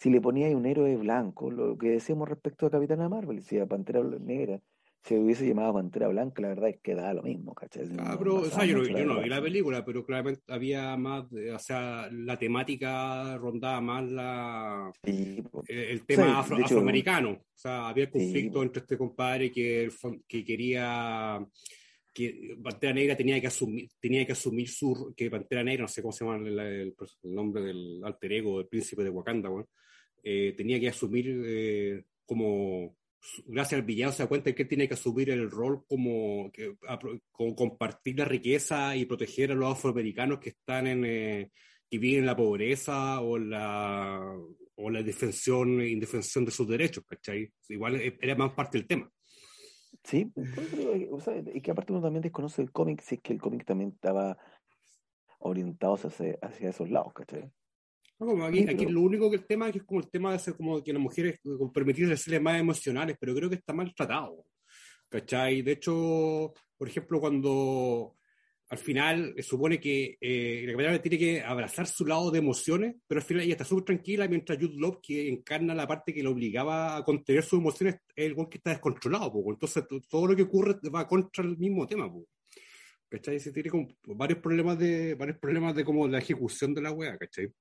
Si le ponía un héroe blanco, lo que decíamos respecto a Capitana Marvel, si a Pantera Negra, si hubiese llamado Pantera Blanca, la verdad es que da lo mismo, ¿cachai? Ah, pero, o sea, yo, no vi la película, pero claramente había más, o sea, la temática rondaba más la el, tema afroamericano. O sea, había conflicto entre este compadre que, que quería que Pantera Negra tenía que asumir, tenía que asumir su, que Pantera Negra, no sé cómo se llama el, nombre del alter ego del príncipe de Wakanda, bueno, eh, tenía que asumir eh, como gracias al villano se da cuenta que él tiene que asumir el rol como, compartir la riqueza y proteger a los afroamericanos que están en eh, que viven en la pobreza o la o la defensión indefensión de sus derechos, ¿cachai? Igual e, era más parte del tema. Sí, y que aparte uno también desconoce el cómic, si es que el cómic también estaba orientado hacia, hacia esos lados, ¿cachai? Aquí, lo único que el tema es que es como el tema de ser como que las mujeres permitirse ser más emocionales, pero creo que está mal tratado. ¿Cachai? De hecho, por ejemplo, cuando al final se supone que eh, la camarera tiene que abrazar su lado de emociones, pero al final ella está súper tranquila mientras Jude Love, que encarna la parte que le obligaba a contener sus emociones, es el que está descontrolado. Entonces, todo lo que ocurre va contra el mismo tema. ¿Cachai? Se tiene como varios problemas de varios problemas de como la ejecución de la wea, ¿cachai?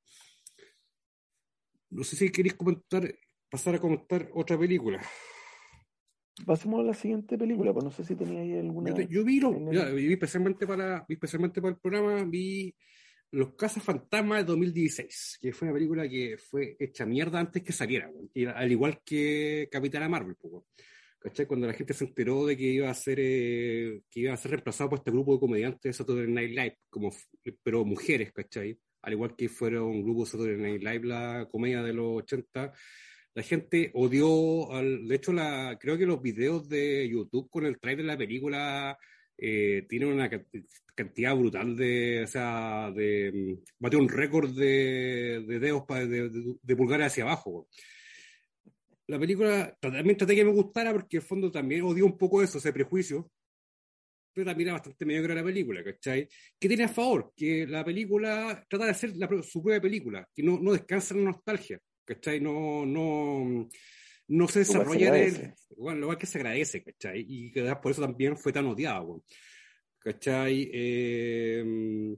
No sé si queréis comentar, pasar a comentar otra película. Pasemos a la siguiente película, pues no sé si tenía ahí alguna. Yo, vi, vi, especialmente para, vi especialmente para el programa, vi Los Casas Fantasmas de 2016, que fue una película que fue hecha mierda antes que saliera, al igual que Capitana Marvel, poco. ¿cachai? Cuando la gente se enteró de que iba a ser eh, que iba a ser reemplazado por este grupo de comediantes de Saturday Night Live, como, pero mujeres, ¿cachai? Al igual que fueron un grupo Saturday Night Live, la comedia de los 80, la gente odió, al, de hecho, la, creo que los videos de YouTube con el trailer de la película eh, tiene una cantidad brutal de, o sea, de, mm, bate un récord de, de dedos de, de, de, pulgar hacia abajo. La película también traté que me gustara porque en fondo también odio un poco eso, ese prejuicio, pero también era bastante mediocre la película, ¿cachai? ¿Qué tiene a favor? Que la película trata de hacer la, su propia película, que no, no descansa en nostalgia, ¿cachai? No, no, no se desarrolla en el, bueno, lo cual que se agradece, ¿cachai? Y que por eso también fue tan odiado, bueno. ¿cachai? Eh,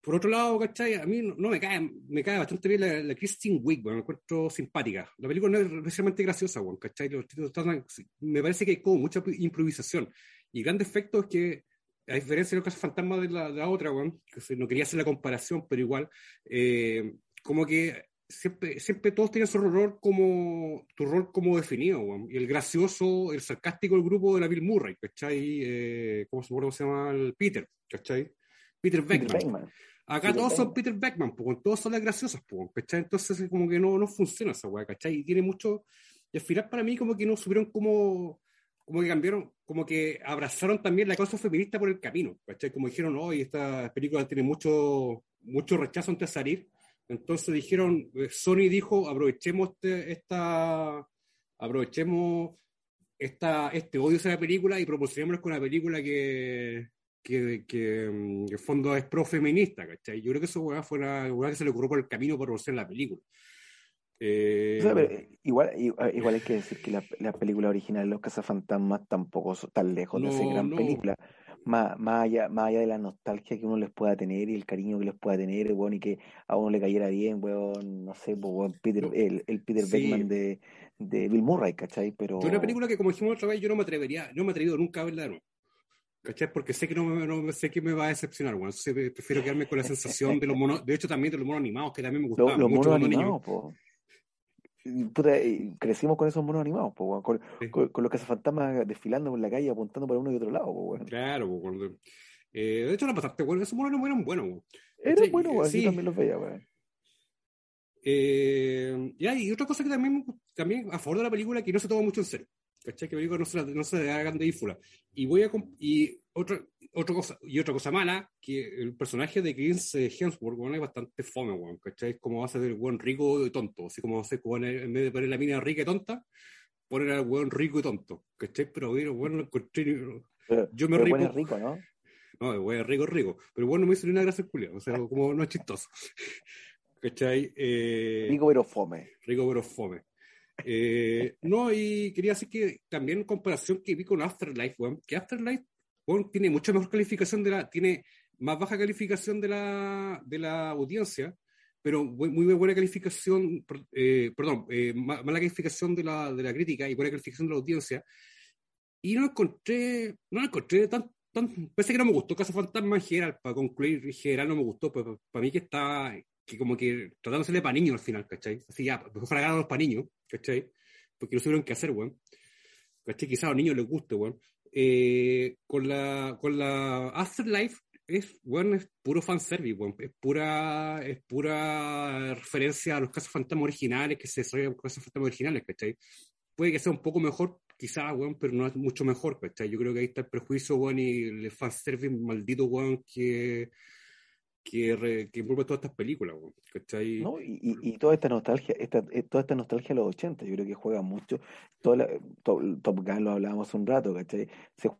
por otro lado, ¿cachai? A mí no, me cae, me cae bastante bien la, la Christine Wiig, bueno, me encuentro simpática. La película no es especialmente graciosa, bueno, ¿cachai? Los títulos están, me parece que hay como mucha improvisación. Y el gran defecto es que, a diferencia de los casos fantasmas de la, de la otra, bueno, que no quería hacer la comparación, pero igual, eh, como que siempre, siempre todos tienen su rol como, tu rol como definido, y el gracioso, el sarcástico el grupo de la Bill Murray, ¿cachai? Eh, ¿cómo, ¿Cómo se llama? El Peter, ¿cachai? Peter Beckman. Peter Beckman. Acá Peter todos Beckman. son Peter Beckman, pues, todos son las graciosas, pues, ¿cachai? Entonces como que no, no funciona esa weá, ¿cachai? Y tiene mucho, y al final para mí como que no supieron como, como que cambiaron, como que abrazaron también la causa feminista por el camino, ¿cachai? Como dijeron, hoy esta película tiene mucho, mucho rechazo antes de salir, entonces dijeron, eh, Sony dijo, aprovechemos este, esta, aprovechemos esta, este odio a la película y proporcionémoslo con una película que, que, que, mm, en el fondo es pro-feminista, ¿cachai? Yo creo que eso fue una weá que se le ocurrió por el camino para hacer la película. Eh... Sea, igual, igual hay que decir que la, la película original Los Cazafantasmas tampoco son tan lejos no, de ser gran no. película más, más, allá, más allá de la nostalgia que uno les pueda tener y el cariño que les pueda tener, bueno, y que a uno le cayera bien, weón, no sé, pues, weón, Peter, el, el, Peter sí. Beckman de, de Bill Murray, ¿cachai? Pero... Yo una película que, como dijimos otra vez, yo no me atrevería, no me he atrevido nunca a verla de nuevo. ¿Cachai? Porque sé que no me, no, sé que me va a decepcionar, bueno, entonces prefiero quedarme con la sensación de los monos, de hecho también de los monos animados, que también me gustaban los, los mucho monos animados, po. Puta, crecimos con esos monos animados, po, con, sí. con, con, los cazafantasmas desfilando por la calle apuntando para uno y otro lado. Po. Claro, po, eh, de hecho, la pasaste, bueno, esos monos eran buenos. Eran buenos, bueno, sí. también los veía. Eh, y, hay otra cosa que también, también a favor de la película que no se toma mucho en serio. ¿Cachai? Que la película no se, no se hagan de ífula. Y voy a. Y otra, otra cosa, y otra cosa mala, que el personaje de Chris Hemsworth, bueno, es bastante fome, bueno, ¿cachai? Como va a ser el buen rico y tonto, así como hace en vez de poner la mina rica y tonta, poner al buen rico y tonto, ¿cachai? Pero bueno, lo encontré. Yo me rico. rico, ¿no? No, el buen rico, rico. Pero bueno, me hizo una gracia culia, o sea, como no es chistoso. ¿cachai? Eh, rico pero fome. Rico pero fome. Eh, no, y quería decir que también en comparación que vi con Afterlife, bueno, que Afterlife bueno, tiene mucha mejor calificación de la, tiene más baja calificación de la, de la audiencia, pero muy, muy buena calificación, eh, perdón, eh, mala calificación de la, de la crítica y buena calificación de la audiencia. Y no encontré, no encontré tan, tan, parece que no me gustó Casa Fantasma en general, para concluir, en general no me gustó, pues, para mí que está, que como que tratándose para niños al final, ¿cachai? Así ya, para ganar los para niños, ¿cachai? Porque no supieron qué hacer, weón. ¿cachai? Quizás a los niños les guste, weón. Eh, con la con la Afterlife es bueno es puro fanservice bueno, es pura es pura referencia a los casos fantasmas originales que se desarrollan con casos fantasmas originales ¿cachai? puede que sea un poco mejor quizás bueno, pero no es mucho mejor ¿cachai? yo creo que ahí está el prejuicio bueno, y el fanservice maldito bueno, que que, re, que envuelve todas estas películas, ¿cachai? No, y, y, y, toda esta nostalgia, esta, toda esta nostalgia de los 80, yo creo que juega mucho, toda la, to, Top Gun lo hablábamos hace un rato, ¿cachai? Se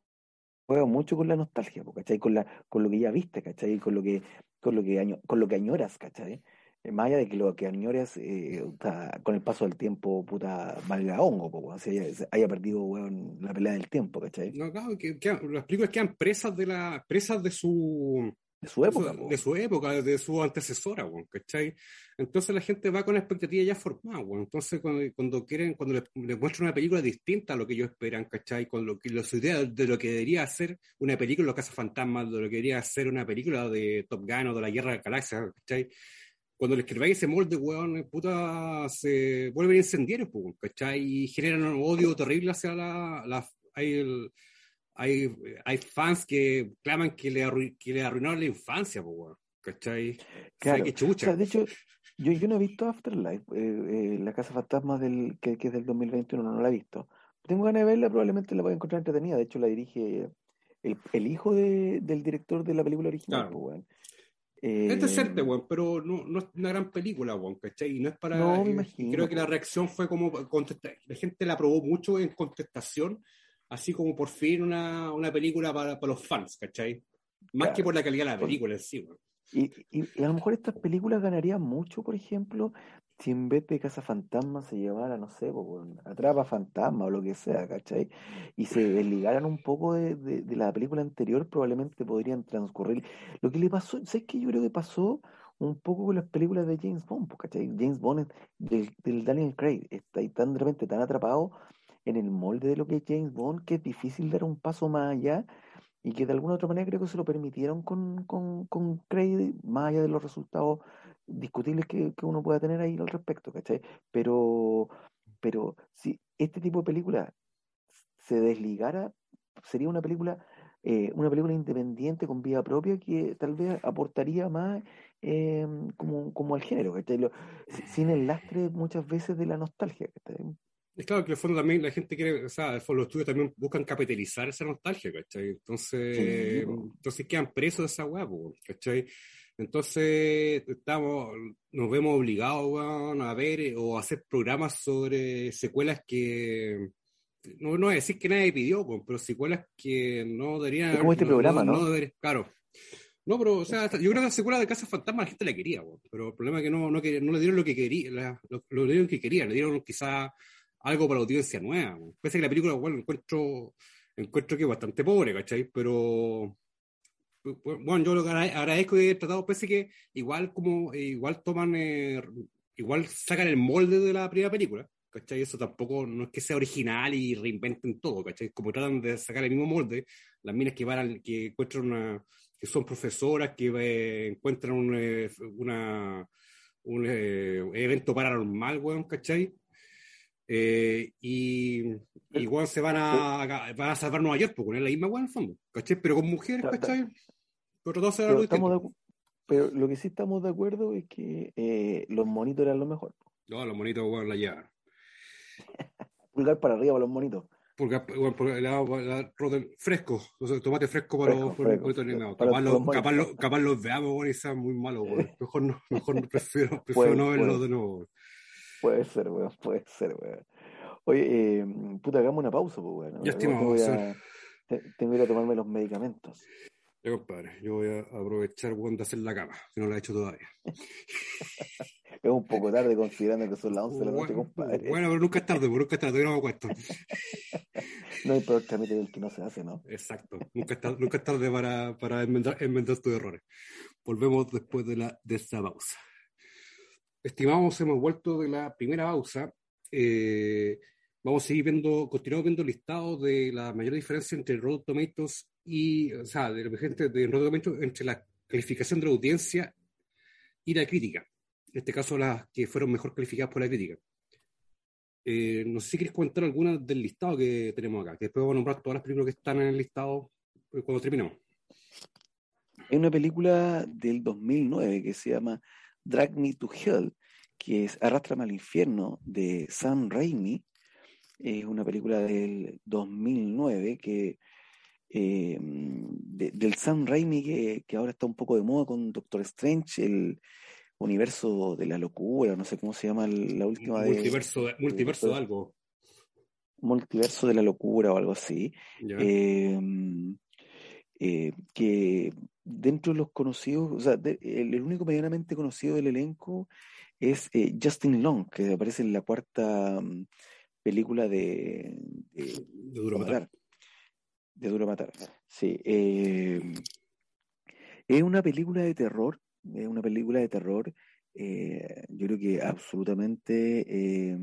juega mucho con la nostalgia, ¿cachai? Con, la, con lo que ya viste, ¿cachai? Con lo que, con lo que, año, con lo que añoras, ¿cachai? Más allá de que lo que añoras eh, con el paso del tiempo, puta, valga hongo, po, o sea, haya, haya perdido weón, la pelea del tiempo, ¿cachai? No, claro, que, que las películas quedan presas de la, presas de su de su época. De su, de su época, de su antecesora, bueno, ¿cachai? Entonces la gente va con la expectativa ya formada, bueno. Entonces cuando, cuando quieren, cuando les, les, muestran una película distinta a lo que ellos esperan, ¿cachai? Con lo que, los ideas de lo que debería ser una película de Los Fantasmas, de lo que debería ser una película de Top Gun o de la Guerra de la Galaxia, ¿cachai? Cuando les escribáis ese molde, weón, puta, se vuelven incendiarios, ¿cachai? Y generan un odio terrible hacia la, la el, hay, hay fans que claman que le, que le arruinaron la infancia, po, ¿cachai? Claro. O sea, o sea, de hecho, yo, yo no he visto Afterlife, eh, eh, la Casa Fantasma del, que, que, es del 2021, no, la he visto. Tengo ganas de verla, probablemente la voy a encontrar entretenida. De hecho, la dirige el, el hijo de, del director de la película original, Claro. pues, weón. Es Eh, decente, weón, pero no, no es una gran película, weón, ¿cachai? Y no es para. No, me eh, imagino, creo que la reacción fue como. contesta- La gente la aprobó mucho en contestación, así como por fin una, una película para, para los fans, ¿cachai? Más Claro. que por la calidad de la película en sí, weón. Y, y- y a lo mejor estas películas ganarían mucho, por ejemplo, si en vez de Fantasma se llevara, no sé, Atrapa Fantasma o lo que sea, ¿cachai? Y se desligaran un poco de, de- de la película anterior, probablemente podrían transcurrir. Lo que le pasó, ¿sabes qué? Yo creo que pasó un poco con las películas de James Bond, ¿cachai? James Bond del, del Daniel Craig está ahí tan de repente tan atrapado en el molde de lo que es James Bond que es difícil dar un paso más allá y que de alguna otra manera creo que se lo permitieron con, con, con Craig, más allá de los resultados discutibles que, que uno pueda tener ahí al respecto, ¿cachai? Pero, pero si este tipo de película se desligara, sería una película, eh, una película independiente con vida propia que tal vez aportaría más eh, como, como al género, ¿cachai? Sin el lastre muchas veces de la nostalgia, ¿cachai? Es claro que el fondo también la gente quiere, o sea, los estudios también buscan capitalizar esa nostalgia, ¿cachai? Entonces, Sí, entonces quedan presos de esa weá, ¿cachai? Entonces, estamos, nos vemos obligados, weón, a ver eh, o a hacer programas sobre secuelas que, no, no a decir que nadie pidió, pero secuelas que no deberían Es como este programa, ¿no? debería- claro. No, pero, o sea, yo creo que la secuela de Casa Fantasma la gente la quería, weón, pero el problema es que no, no, quería- no le dieron lo que quería, la- lo, lo dieron que querían, le dieron quizá algo para la audiencia nueva. weón. Pese que la película, bueno, encuentro, encuentro que es bastante pobre, ¿cachai? Pero, bueno, yo lo agradezco haya tratado, pese que igual como, eh, igual toman, eh, igual sacan el molde de la primera película, ¿cachai? Eso tampoco, no es que sea original y reinventen todo, ¿cachai? Como tratan de sacar el mismo molde, las minas que van, que encuentran que son profesoras, que eh, encuentran un, una, un eh, evento paranormal, weón, ¿cachai? Eh, y igual se van a, van a salvar Nueva York, porque es la misma weón en el fondo, ¿cachai? Pero con mujeres, ¿cachai? Pero todos se Pero, pero lo que sí estamos de acuerdo es que eh, los monitos eran lo mejor. No, los monitos, weón, la llevan. Pulgar para arriba para los monitos. Porque, bueno, porque la, la, roten- fresco, o sea, tomate fresco para Fresco, los fresco, monitos Capaz, los capaz, los, capaz los veamos, weón, y sean muy malos, weón. Mejor no, mejor prefiero, prefiero no verlos puede. de nuevo. Puede ser, weón, puede ser, weón. Oye, eh, puta, hagamos una pausa, pues, weón. Ya, estimado, Tengo que ir a- te- tengo que ir a tomarme los medicamentos. Ya, compadre, yo voy a aprovechar, weón, de hacer la cama, que no la he hecho todavía. Es un poco tarde considerando que son las 11 de la noche, compadre. bueno, pero nunca es tarde, nunca es tarde, todavía no me acuesto. No hay peor trámite del que no se hace, ¿no? Exacto. Nunca es tarde, nunca es tarde para, para enmendar, enmendar tus errores. Volvemos después de, la, de esta pausa. Estimados, hemos vuelto de la primera pausa. Eh, vamos a seguir viendo, continuamos viendo el listado de la mayor diferencia entre Rotten Tomatoes y, o sea, de la gente de Rotten Tomatoes entre la calificación de la audiencia y la crítica. En este caso, las que fueron mejor calificadas por la crítica. Eh, no sé si quieres comentar alguna del listado que tenemos acá, que después vamos a nombrar todas las películas que están en el listado eh, cuando terminemos. Hay una película del 2009 que se llama Drag Me to Hell, que es Arrástrame al infierno de Sam Raimi. Es una película del 2009 que eh, de- del Sam Raimi que, que ahora está un poco de moda con Doctor Strange, el universo de la locura, no sé cómo se llama la última de multiverso, de, multiverso de algo. multiverso de la locura o algo así. eh, eh, que dentro de los conocidos, o sea, de- el, el único medianamente conocido del elenco es eh, Justin Long, que aparece en la cuarta mm, película de, de de Duro Matar. De Duro Matar. Sí. eh, es una película de terror, es una película de terror, eh, yo creo que absolutamente eh,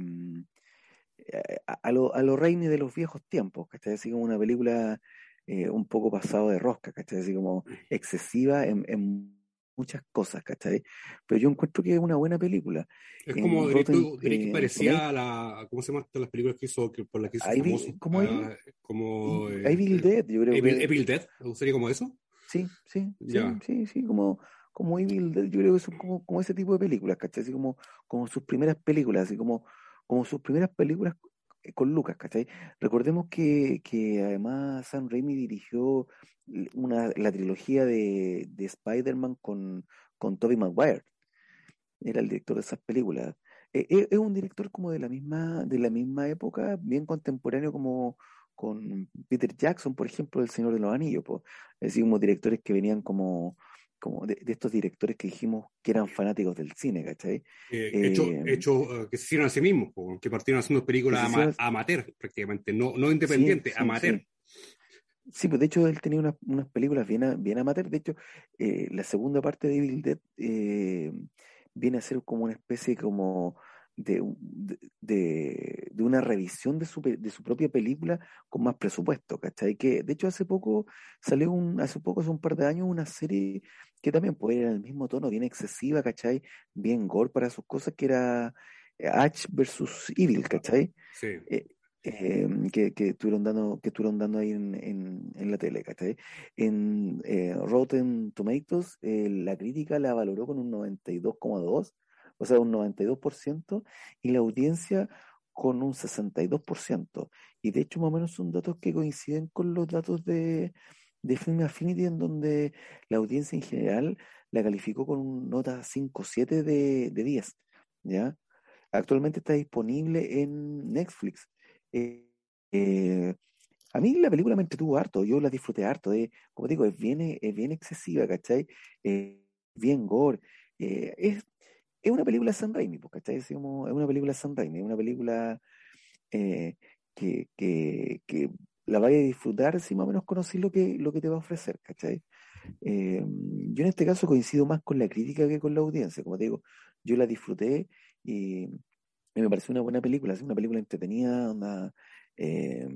a, a lo, a lo Raimi de los viejos tiempos, ¿cachai? Así como una película eh, un poco pasado de rosca, ¿cachai? Así como excesiva en, en muchas cosas, ¿cachai? Pero yo encuentro que es una buena película. Es como dirías tú- Rotten- eh, parecía a la. ¿Cómo se llaman las películas que hizo, que, por las que hizo Evil- famoso? ¿cómo Ah, como. Eh, Evil Dead, yo creo Evil, que... Evil Dead, ¿sería como eso? Sí, sí, sí, Ya. sí, sí, como, como Evil Dead, yo creo que son como, como ese tipo de películas, ¿cachai? Así como, como sus primeras películas, así como, como sus primeras películas con Lucas, ¿cachai? Recordemos que, que además Sam Raimi dirigió una, la trilogía de, de Spider-Man con, con Tobey Maguire. Era el director de esas películas. Eh, eh, es un director como de la misma, de la misma época, bien contemporáneo como con Peter Jackson, por ejemplo, El Señor de los Anillos, pues. es decir, directores que venían como, como de, estos directores que dijimos que eran fanáticos del cine, ¿cachai? Eh, hecho, hecho que se hicieron a sí mismos, que partieron haciendo películas amateur prácticamente, no, no independientes, amateur. Sí. pues de hecho él tenía unas, unas películas bien, bien amateur. De hecho, la segunda parte de Evil Dead viene a ser como una especie como de, de, de, una revisión de su, de su propia película con más presupuesto, ¿cachai? Que de hecho hace poco salió un, hace poco, hace un par de años, una serie que también puede ir el mismo tono, bien excesiva, ¿cachai? Bien gore para sus cosas, que era H versus Evil, ¿cachai? Sí. Eh, eh, que, que, estuvieron dando, que estuvieron dando ahí en, en, en la tele, ¿cachai? En eh, Rotten Tomatoes, eh, la crítica la valoró con un 92,2, o sea, un 92%, y la audiencia con un 62%. Y de hecho, más o menos son datos que coinciden con los datos de, de Film Affinity, en donde la audiencia en general la calificó con una nota 5,7 de, de 10, ¿ya? Actualmente está disponible en Netflix. Eh, eh, a mí la película me entretuvo harto, yo la disfruté harto, de, como digo, es bien, es bien excesiva, ¿cachai? Eh, bien gore. es, es una película de Sam Raimi, pues, ¿cachai? Es, una película de Sam Raimi, es una película que, que, que, la vaya a disfrutar si más o menos conoces lo que, lo que te va a ofrecer, ¿cachai? yo en este caso coincido más con la crítica que con la audiencia, como te digo, yo la disfruté y me pareció una buena película, es una película entretenida, una, eh,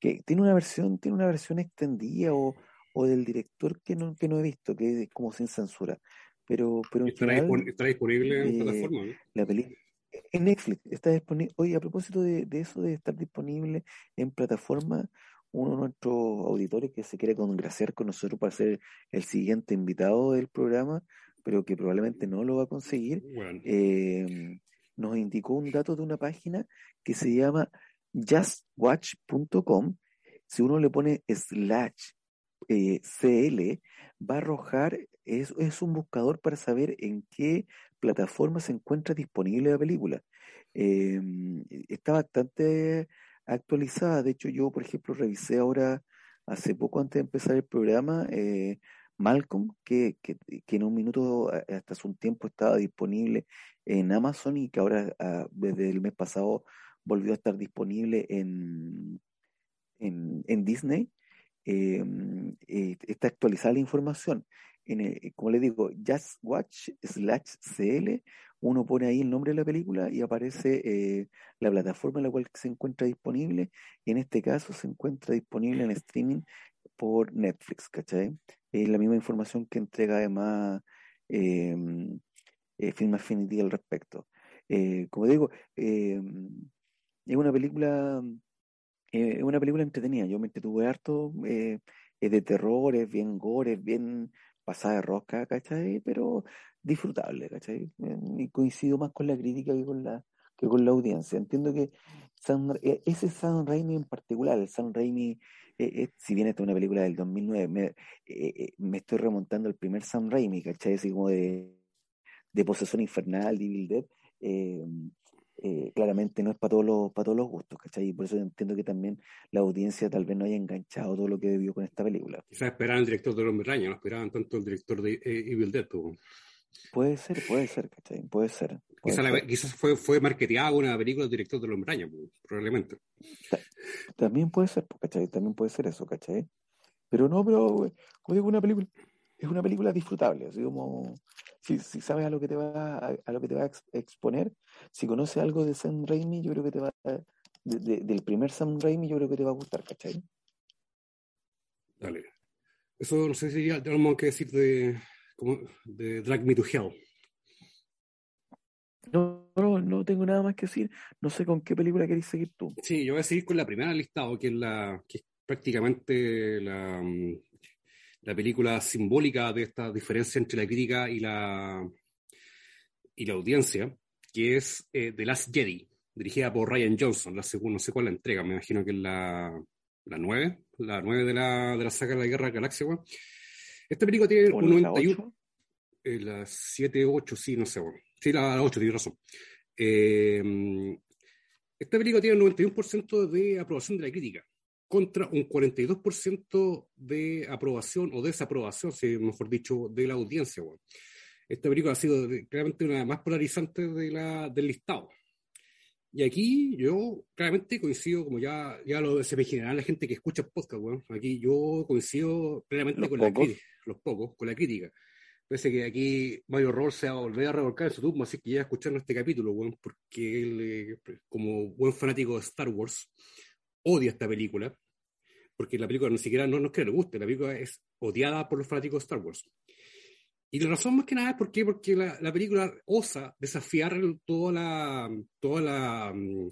que tiene una versión, tiene una versión extendida o, o del director que no, que no he visto, que es como sin censura. Pero, pero ¿Estará, general, ¿Está disponible en eh, plataforma? ¿no? La película en Netflix está disponible. Oye, a propósito de, de, eso de estar disponible en plataforma, uno de nuestros auditores que se quiere congraciar con nosotros para ser el siguiente invitado del programa, pero que probablemente no lo va a conseguir, Bueno, eh, nos indicó un dato de una página que se llama justwatch.com. Si uno le pone slash eh, CL, va a arrojar, es, es un buscador para saber en qué plataforma se encuentra disponible la película. Eh, está bastante actualizada, de hecho yo, por ejemplo, revisé ahora, hace poco antes de empezar el programa, eh, Malcolm, que, que, en un minuto, hasta hace un tiempo, estaba disponible en Amazon y que ahora, ah, desde el mes pasado, volvió a estar disponible en, en Disney. Eh, eh, está actualizada la información. En el, como le digo, Just Watch slash CL, uno pone ahí el nombre de la película y aparece eh, la plataforma en la cual se encuentra disponible. Y en este caso se encuentra disponible en streaming por Netflix, ¿cachai? Es la misma información que entrega además eh, eh, Film Affinity al respecto. Eh, como digo, eh, es una película es una película entretenida. Yo me entretuve harto, es de terror, es bien gore, es bien pasada de rosca, ¿cachai? Pero disfrutable, ¿cachai? y coincido más con la crítica que con la que con la audiencia. Entiendo que San, ese San Raimi en particular, el San Raimi eh, eh, si bien esta es una película del 2009, me, eh, me estoy remontando al primer Sam Raimi, ¿cachai? Así como de, de Posesión Infernal, de Evil Dead, claramente no es para todos, los, para todos los gustos, ¿cachai? Y por eso entiendo que también la audiencia tal vez no haya enganchado todo lo que debió con esta película. Quizás esperaban el director de Hombre Araña, no esperaban tanto el director de Evil Dead. ¿tú? Puede ser, puede ser, ¿cachai? Puede ser. Puede quizás, ser. la, quizás fue, fue marketeada una película del director de Hombre Araña, probablemente. También puede ser, ¿cachai? También puede ser eso, ¿cachai? Pero no, pero, como digo, una película, es una película disfrutable, así como, si, si sabes a lo que te va a, a, lo que te va a exponer, si conoces algo de Sam Raimi, yo creo que te va a, de, de, del primer Sam Raimi, yo creo que te va a gustar, ¿cachai? Dale. Eso no sé si ya tenemos que decir de, como, de Drag Me to Hell. No, no, no tengo nada más que decir. No sé con qué película queréis seguir tú. Sí, yo voy a seguir con la primera listado, que es la que es prácticamente la, la película simbólica de esta diferencia entre la crítica y la y la audiencia, que es eh, The Last Jedi, dirigida por Ryan Johnson, la segunda, no sé cuál la entrega, me imagino que es la, la 9, la 9 de la, de la saga de la Guerra de Galaxia, weón. Esta película tiene ¿O un la 91, ocho? eh, la 7, 8, sí, no sé, weón. Sí, la 8, tienes razón. Eh, esta película tiene un 91% de aprobación de la crítica, contra un 42% de aprobación o desaprobación, si mejor dicho, de la audiencia. weón. Esta película ha sido claramente una de las más polarizantes de la, del listado. Y aquí yo claramente coincido, como ya, ya lo se me general la gente que escucha el podcast, weón. Aquí yo coincido plenamente Los con pocos. la crítica, los pocos, con la crítica. Parece que aquí Mario Roll se va a volver a revolcar en su tumba, así que ya escuchando este capítulo, weón, porque él, eh, como buen fanático de Star Wars, odia esta película, porque la película ni siquiera no, no es que le guste, la película es odiada por los fanáticos de Star Wars. Y la razón más que nada es por qué, porque la, la película osa desafiar toda la, toda la, mm,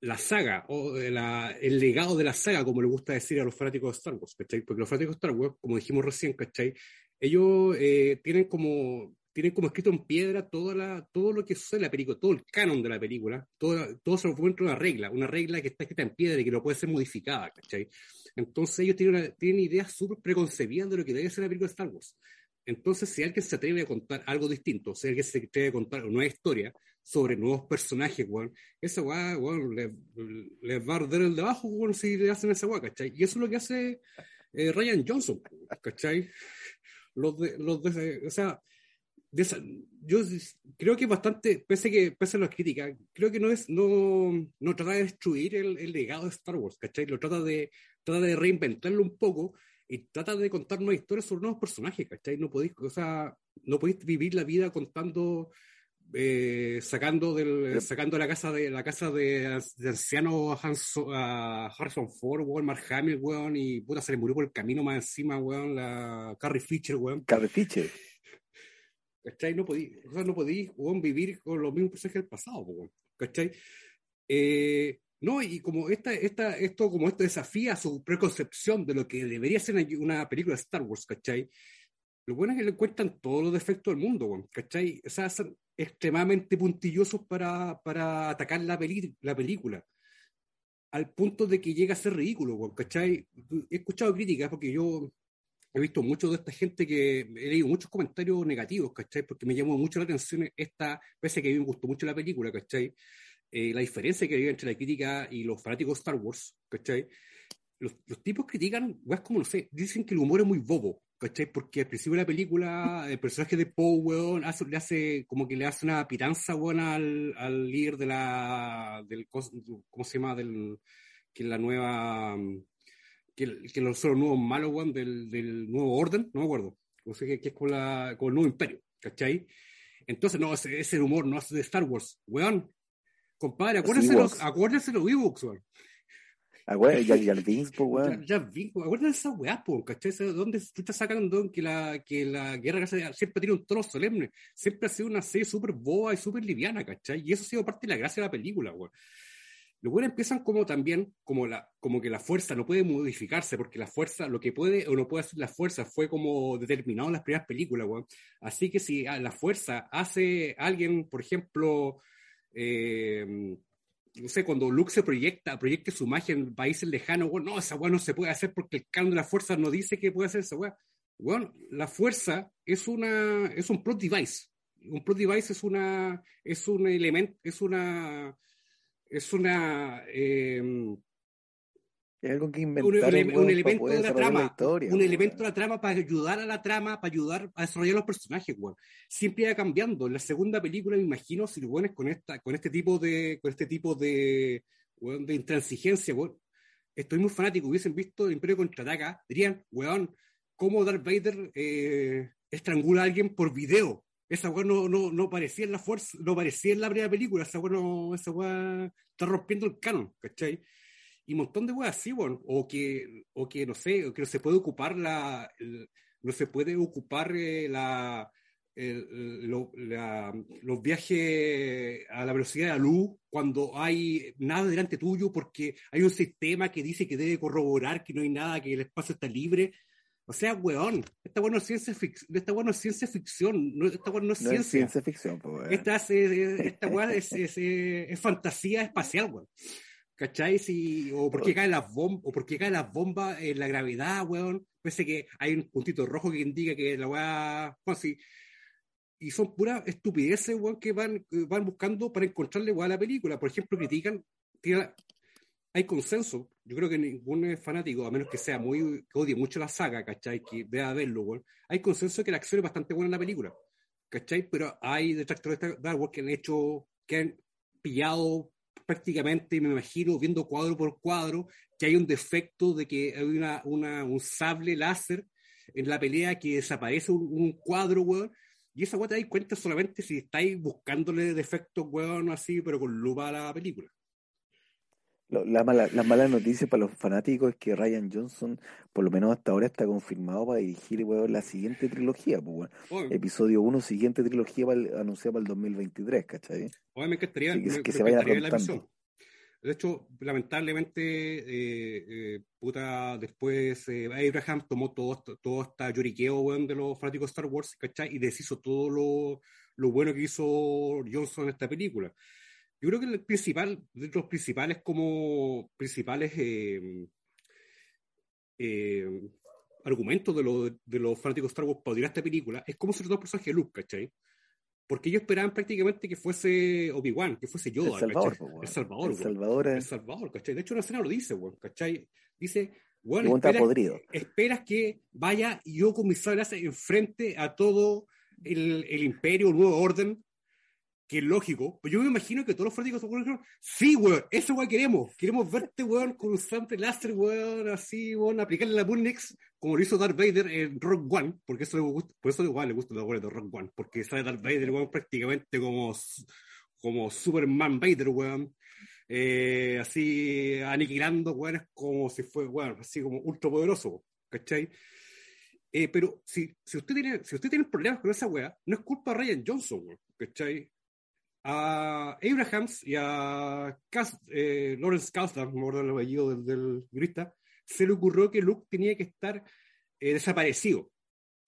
la saga, o la- el legado de la saga, como le gusta decir a los fanáticos de Star Wars, ¿cachai? Porque los fanáticos de Star Wars, como dijimos recién, ¿cachai? Ellos eh, tienen como tienen como escrito en piedra toda la, todo lo que sucede en la película, todo el canon de la película, todo, todo se encuentra una regla, una regla que está escrita en piedra y que no puede ser modificada, ¿cachai? Entonces ellos tienen, una- tienen ideas súper preconcebidas de lo que debe ser la película de Star Wars. Entonces, si alguien se atreve a contar algo distinto, si alguien se atreve a contar una nueva historia sobre nuevos personajes, weón, esa weá, les le va a arder el de abajo, si le hacen esa weá, ¿cachai? Y eso es lo que hace eh, Ryan Johnson, ¿cachai? Los de, los de, o sea, de esa- yo creo que es bastante, pese que pese a las críticas, creo que no es, no, no trata de destruir el, el legado de Star Wars, ¿cachai? Lo trata de, trata de reinventarlo un poco y trata de contar nuevas historias sobre nuevos personajes, ¿cachai? No podéis, o sea, no podéis vivir la vida contando, eh, sacando del, Pero- sacando la casa de la casa de, de anciano a, Hanso- a Harrison Ford, weón, Mark Hamill, weón, y puta se le murió por el camino más encima, weón, la Carrie Fisher, weón. Carrie Fisher. ¿Cachai? No podí, o sea, no podí weón, vivir con los mismos personajes del pasado, ¿cachai? Eh, no, y como esta, esta, esto, como esto desafía su preconcepción de lo que debería ser una, película de Star Wars, ¿cachai? Lo bueno es que le encuentran todos los defectos del mundo, ¿cachai? O sea, son extremadamente puntillosos para, para atacar la, peli- la película. Al punto de que llega a ser ridículo, ¿cachai? He escuchado críticas porque yo he visto mucho de esta gente que he leído muchos comentarios negativos, ¿cachai? Porque me llamó mucho la atención esta, pese a que a mí me gustó mucho la película, ¿cachai? Eh, la diferencia que había entre la crítica y los fanáticos de Star Wars, ¿cachai? Los, los tipos critican, weas como no sé, dicen que el humor es muy bobo, ¿cachai? Porque al principio de la película, el personaje de Poe, weón, hace, le hace, como que le hace una pitanza, weón, al, al líder de la, del, ¿cómo se llama? Del, que es la nueva, que, que los, son los nuevos malos, weón, del, del nuevo orden, no me acuerdo, no sé qué, qué es con, la, con el nuevo imperio, ¿cachai? Entonces, no, ese, ese humor no es de Star Wars, weón. Compadre, acuérdense los, acuérdense los weón. Ah, güey, ya, ya po, Ya, weón. ya vi, acuérdense de esa weá, po, ¿cachai? ¿Sabes ¿Dónde tú estás sacando que la, que la guerra siempre tiene un tono solemne? Siempre ha sido una serie súper boba y súper liviana, ¿cachai? Y eso ha sido parte de la gracia de la película, weón. Los buenos empiezan como también, como, la, como que la fuerza no puede modificarse, porque la fuerza, lo que puede o no puede hacer la fuerza fue como determinado en las primeras películas, weón. Así que si la fuerza hace alguien, por ejemplo, eh, no sé, cuando Luke se proyecta, proyecte su magia en países lejanos, weón, no, esa weá no se puede hacer porque el canon de la fuerza no dice que puede hacer esa weá. Bueno, la fuerza es una, es un plot device. Un plot device es una, es un elemento, es una, es una, eh, un, Es algo que un inventaron, ele- weón, un para elemento de la trama, historia, un weón. elemento de la trama para ayudar a la trama, para ayudar a desarrollar los personajes, weón. Siempre va cambiando. En la segunda película, me imagino, si lo pones con esta, con este tipo de, con este tipo de, weón, de intransigencia, weón. Estoy muy fanático, hubiesen visto el Imperio contraataca, dirían, weón, cómo Darth Vader eh, estrangula a alguien por video. Esa weá no, no, no parecía en la fuerza, no parecía en la primera película, esa weá no, esa weá está rompiendo el canon, ¿cachai? Y un montón de weas así, weón. O que, o que, no sé, o que no se puede ocupar la, el- no se puede ocupar eh, la, el- lo- la- los viajes a la velocidad de la luz cuando hay nada delante tuyo porque hay un sistema que dice que debe corroborar que no hay nada, que el espacio está libre. O sea, weón, esta weón no es ciencia ficción, esta weón no es ciencia ficción, no, esta weón no es No ciencia. es ciencia ficción, weón. Esta, es, eh, esta weá es, es, eh, es fantasía espacial, weón. ¿Cachai? Si, o por qué caen las bombas, o por qué caen las bombas en la gravedad, weón. Parece que hay un puntito rojo que indica que la weá. Bueno. Y son puras estupideces, weón, que van, van buscando para encontrarle weá a la película. Por ejemplo, critican. tiene- hay consenso. Yo creo que ningún fanático, a menos que sea muy. que odie mucho la saga, ¿cachai? Que vea verlo, weón. Hay consenso de que la acción es bastante buena en la película. ¿cachai? Pero hay detractores de Star Wars que han hecho, que han pillado prácticamente, me imagino, viendo cuadro por cuadro, que hay un defecto de que hay una, un sable láser en la pelea que desaparece un, cuadro, weón. Y esa weón te dais cuenta solamente si estáis buscándole defectos, weón, así, pero con lupa a la película. Lo- La mala, las malas noticias para los fanáticos es que Ryan Johnson, por lo menos hasta ahora, está confirmado para dirigir weón, la siguiente trilogía, pues, weón. Episodio 1, siguiente trilogía para el- anunciada para el 2023, ¿cachai? oye, me encantaría, Sí, que- me- que me se vayan la visión. De hecho, lamentablemente, eh, eh, puta, después eh, Abraham tomó todo, todo este lloriqueo, weón, de los fanáticos de Star Wars, ¿cachai? Y deshizo todo lo, lo bueno que hizo Johnson en esta película. Yo creo que el principal, de los principales como principales eh, eh, argumentos de, los de los fanáticos de Star Wars para odiar esta película es cómo se trató el personaje de Luke, ¿cachai? Porque ellos esperaban prácticamente que fuese Obi-Wan, que fuese Yoda, El Salvador, pues. El Salvador, El. Salvador El es. Salvador, ¿cachai? De hecho, la escena lo dice, weón, ¿cachai? Dice, el bueno, weón está espera- podrido. esperas que vaya y yo con mis enfrente a todo el, el imperio, el nuevo orden, que es lógico. Pues yo me imagino que todos los fanáticos de dijeron, sí, weón, eso weón queremos. Queremos verte, weón, con un sable láser, weón, así, weón, aplicarle la Bunnex, como lo hizo Darth Vader en Rock One, porque eso le gusta, por eso igual le gusta los weones de Rock One, porque sale Darth Vader, weón, prácticamente como, como Superman Vader, weón. Eh, así aniquilando, weón, como si fue, weón, así como ultra poderoso, ¿cachai? Eh, pero si, si, usted tiene, si usted tiene problemas con esa weá, no es culpa de Ryan Johnson, weón, ¿cachai? A Abrahams y a eh, Lawrence Kasdan, el apellido del, del guionista, se le ocurrió que Luke tenía que estar eh, desaparecido.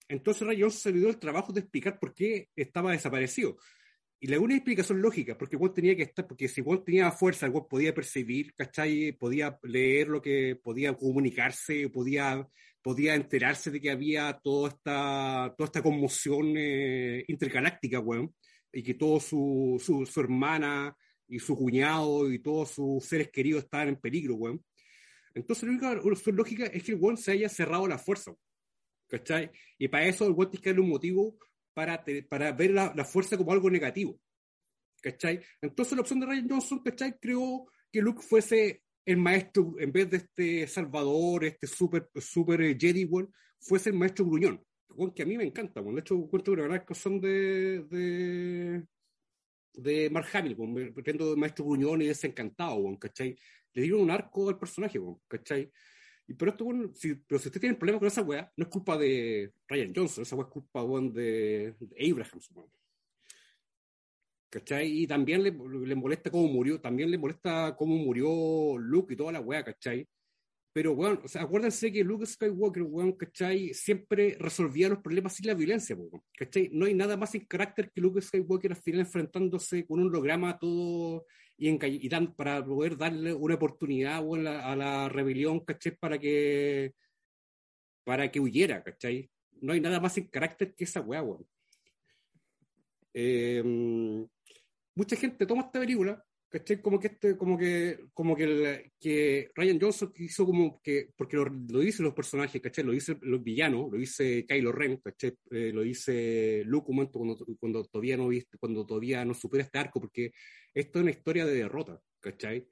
Entonces Ryan Johnson se le dio el trabajo de explicar por qué estaba desaparecido. Y la única explicación lógica, porque Juan tenía que estar, porque si Juan tenía fuerza, Juan podía percibir, ¿cachai? Podía leer lo que, podía comunicarse, podía, podía enterarse de que había toda esta, toda esta conmoción eh, intergaláctica, weón, y que todo su, su, su hermana y su cuñado y todos sus seres queridos estaban en peligro, weón. Entonces la única solución lógica es que el weón se haya cerrado la fuerza, ¿cachai? Y para eso el weón tiene que darle un motivo para, te- para ver la, la fuerza como algo negativo. ¿Cachai? Entonces la opción de Ryan Johnson, ¿cachai? Creó que Luke fuese el maestro, en vez de este Salvador, este super, super Jedi, weón, fuese el maestro gruñón. Weón, que a mí me encanta, weón. De hecho, encuentro una gran son de, de, de Mark Hamill, weón. Me maestro gruñón y desencantado, weón, ¿cachai? Le dieron un arco al personaje, weón, ¿cachai? Y pero esto, bueno, si, pero si usted tiene problemas con esa weá, no es culpa de Ryan Johnson, esa weá es culpa weón, de, de Abraham, weón. ¿Cachai? Y también le, le molesta cómo murió, también le molesta cómo murió Luke y toda la weá, ¿cachai? Pero, weón, o sea, acuérdense que Luke Skywalker, weón, ¿cachai? Siempre resolvía los problemas sin la violencia, weón, ¿cachai? No hay nada más sin carácter que Luke Skywalker al final enfrentándose con un holograma todo y, enca- y dan, para poder darle una oportunidad a, la, rebelión, ¿cachai? Para que, para que huyera, ¿cachai? No hay nada más sin carácter que esa weá, weón. Eh, mucha gente toma esta película, ¿cachai? Como que este, como que, como que, el- que Ryan Johnson hizo como que, porque lo, lo dicen los personajes, ¿cachai? Lo dice los villanos, lo dice Kylo Ren, ¿cachai? Eh, lo dice Luke un momento cuando, cuando todavía no viste, cuando todavía no supera este arco, porque esto es una historia de derrota, ¿cachai?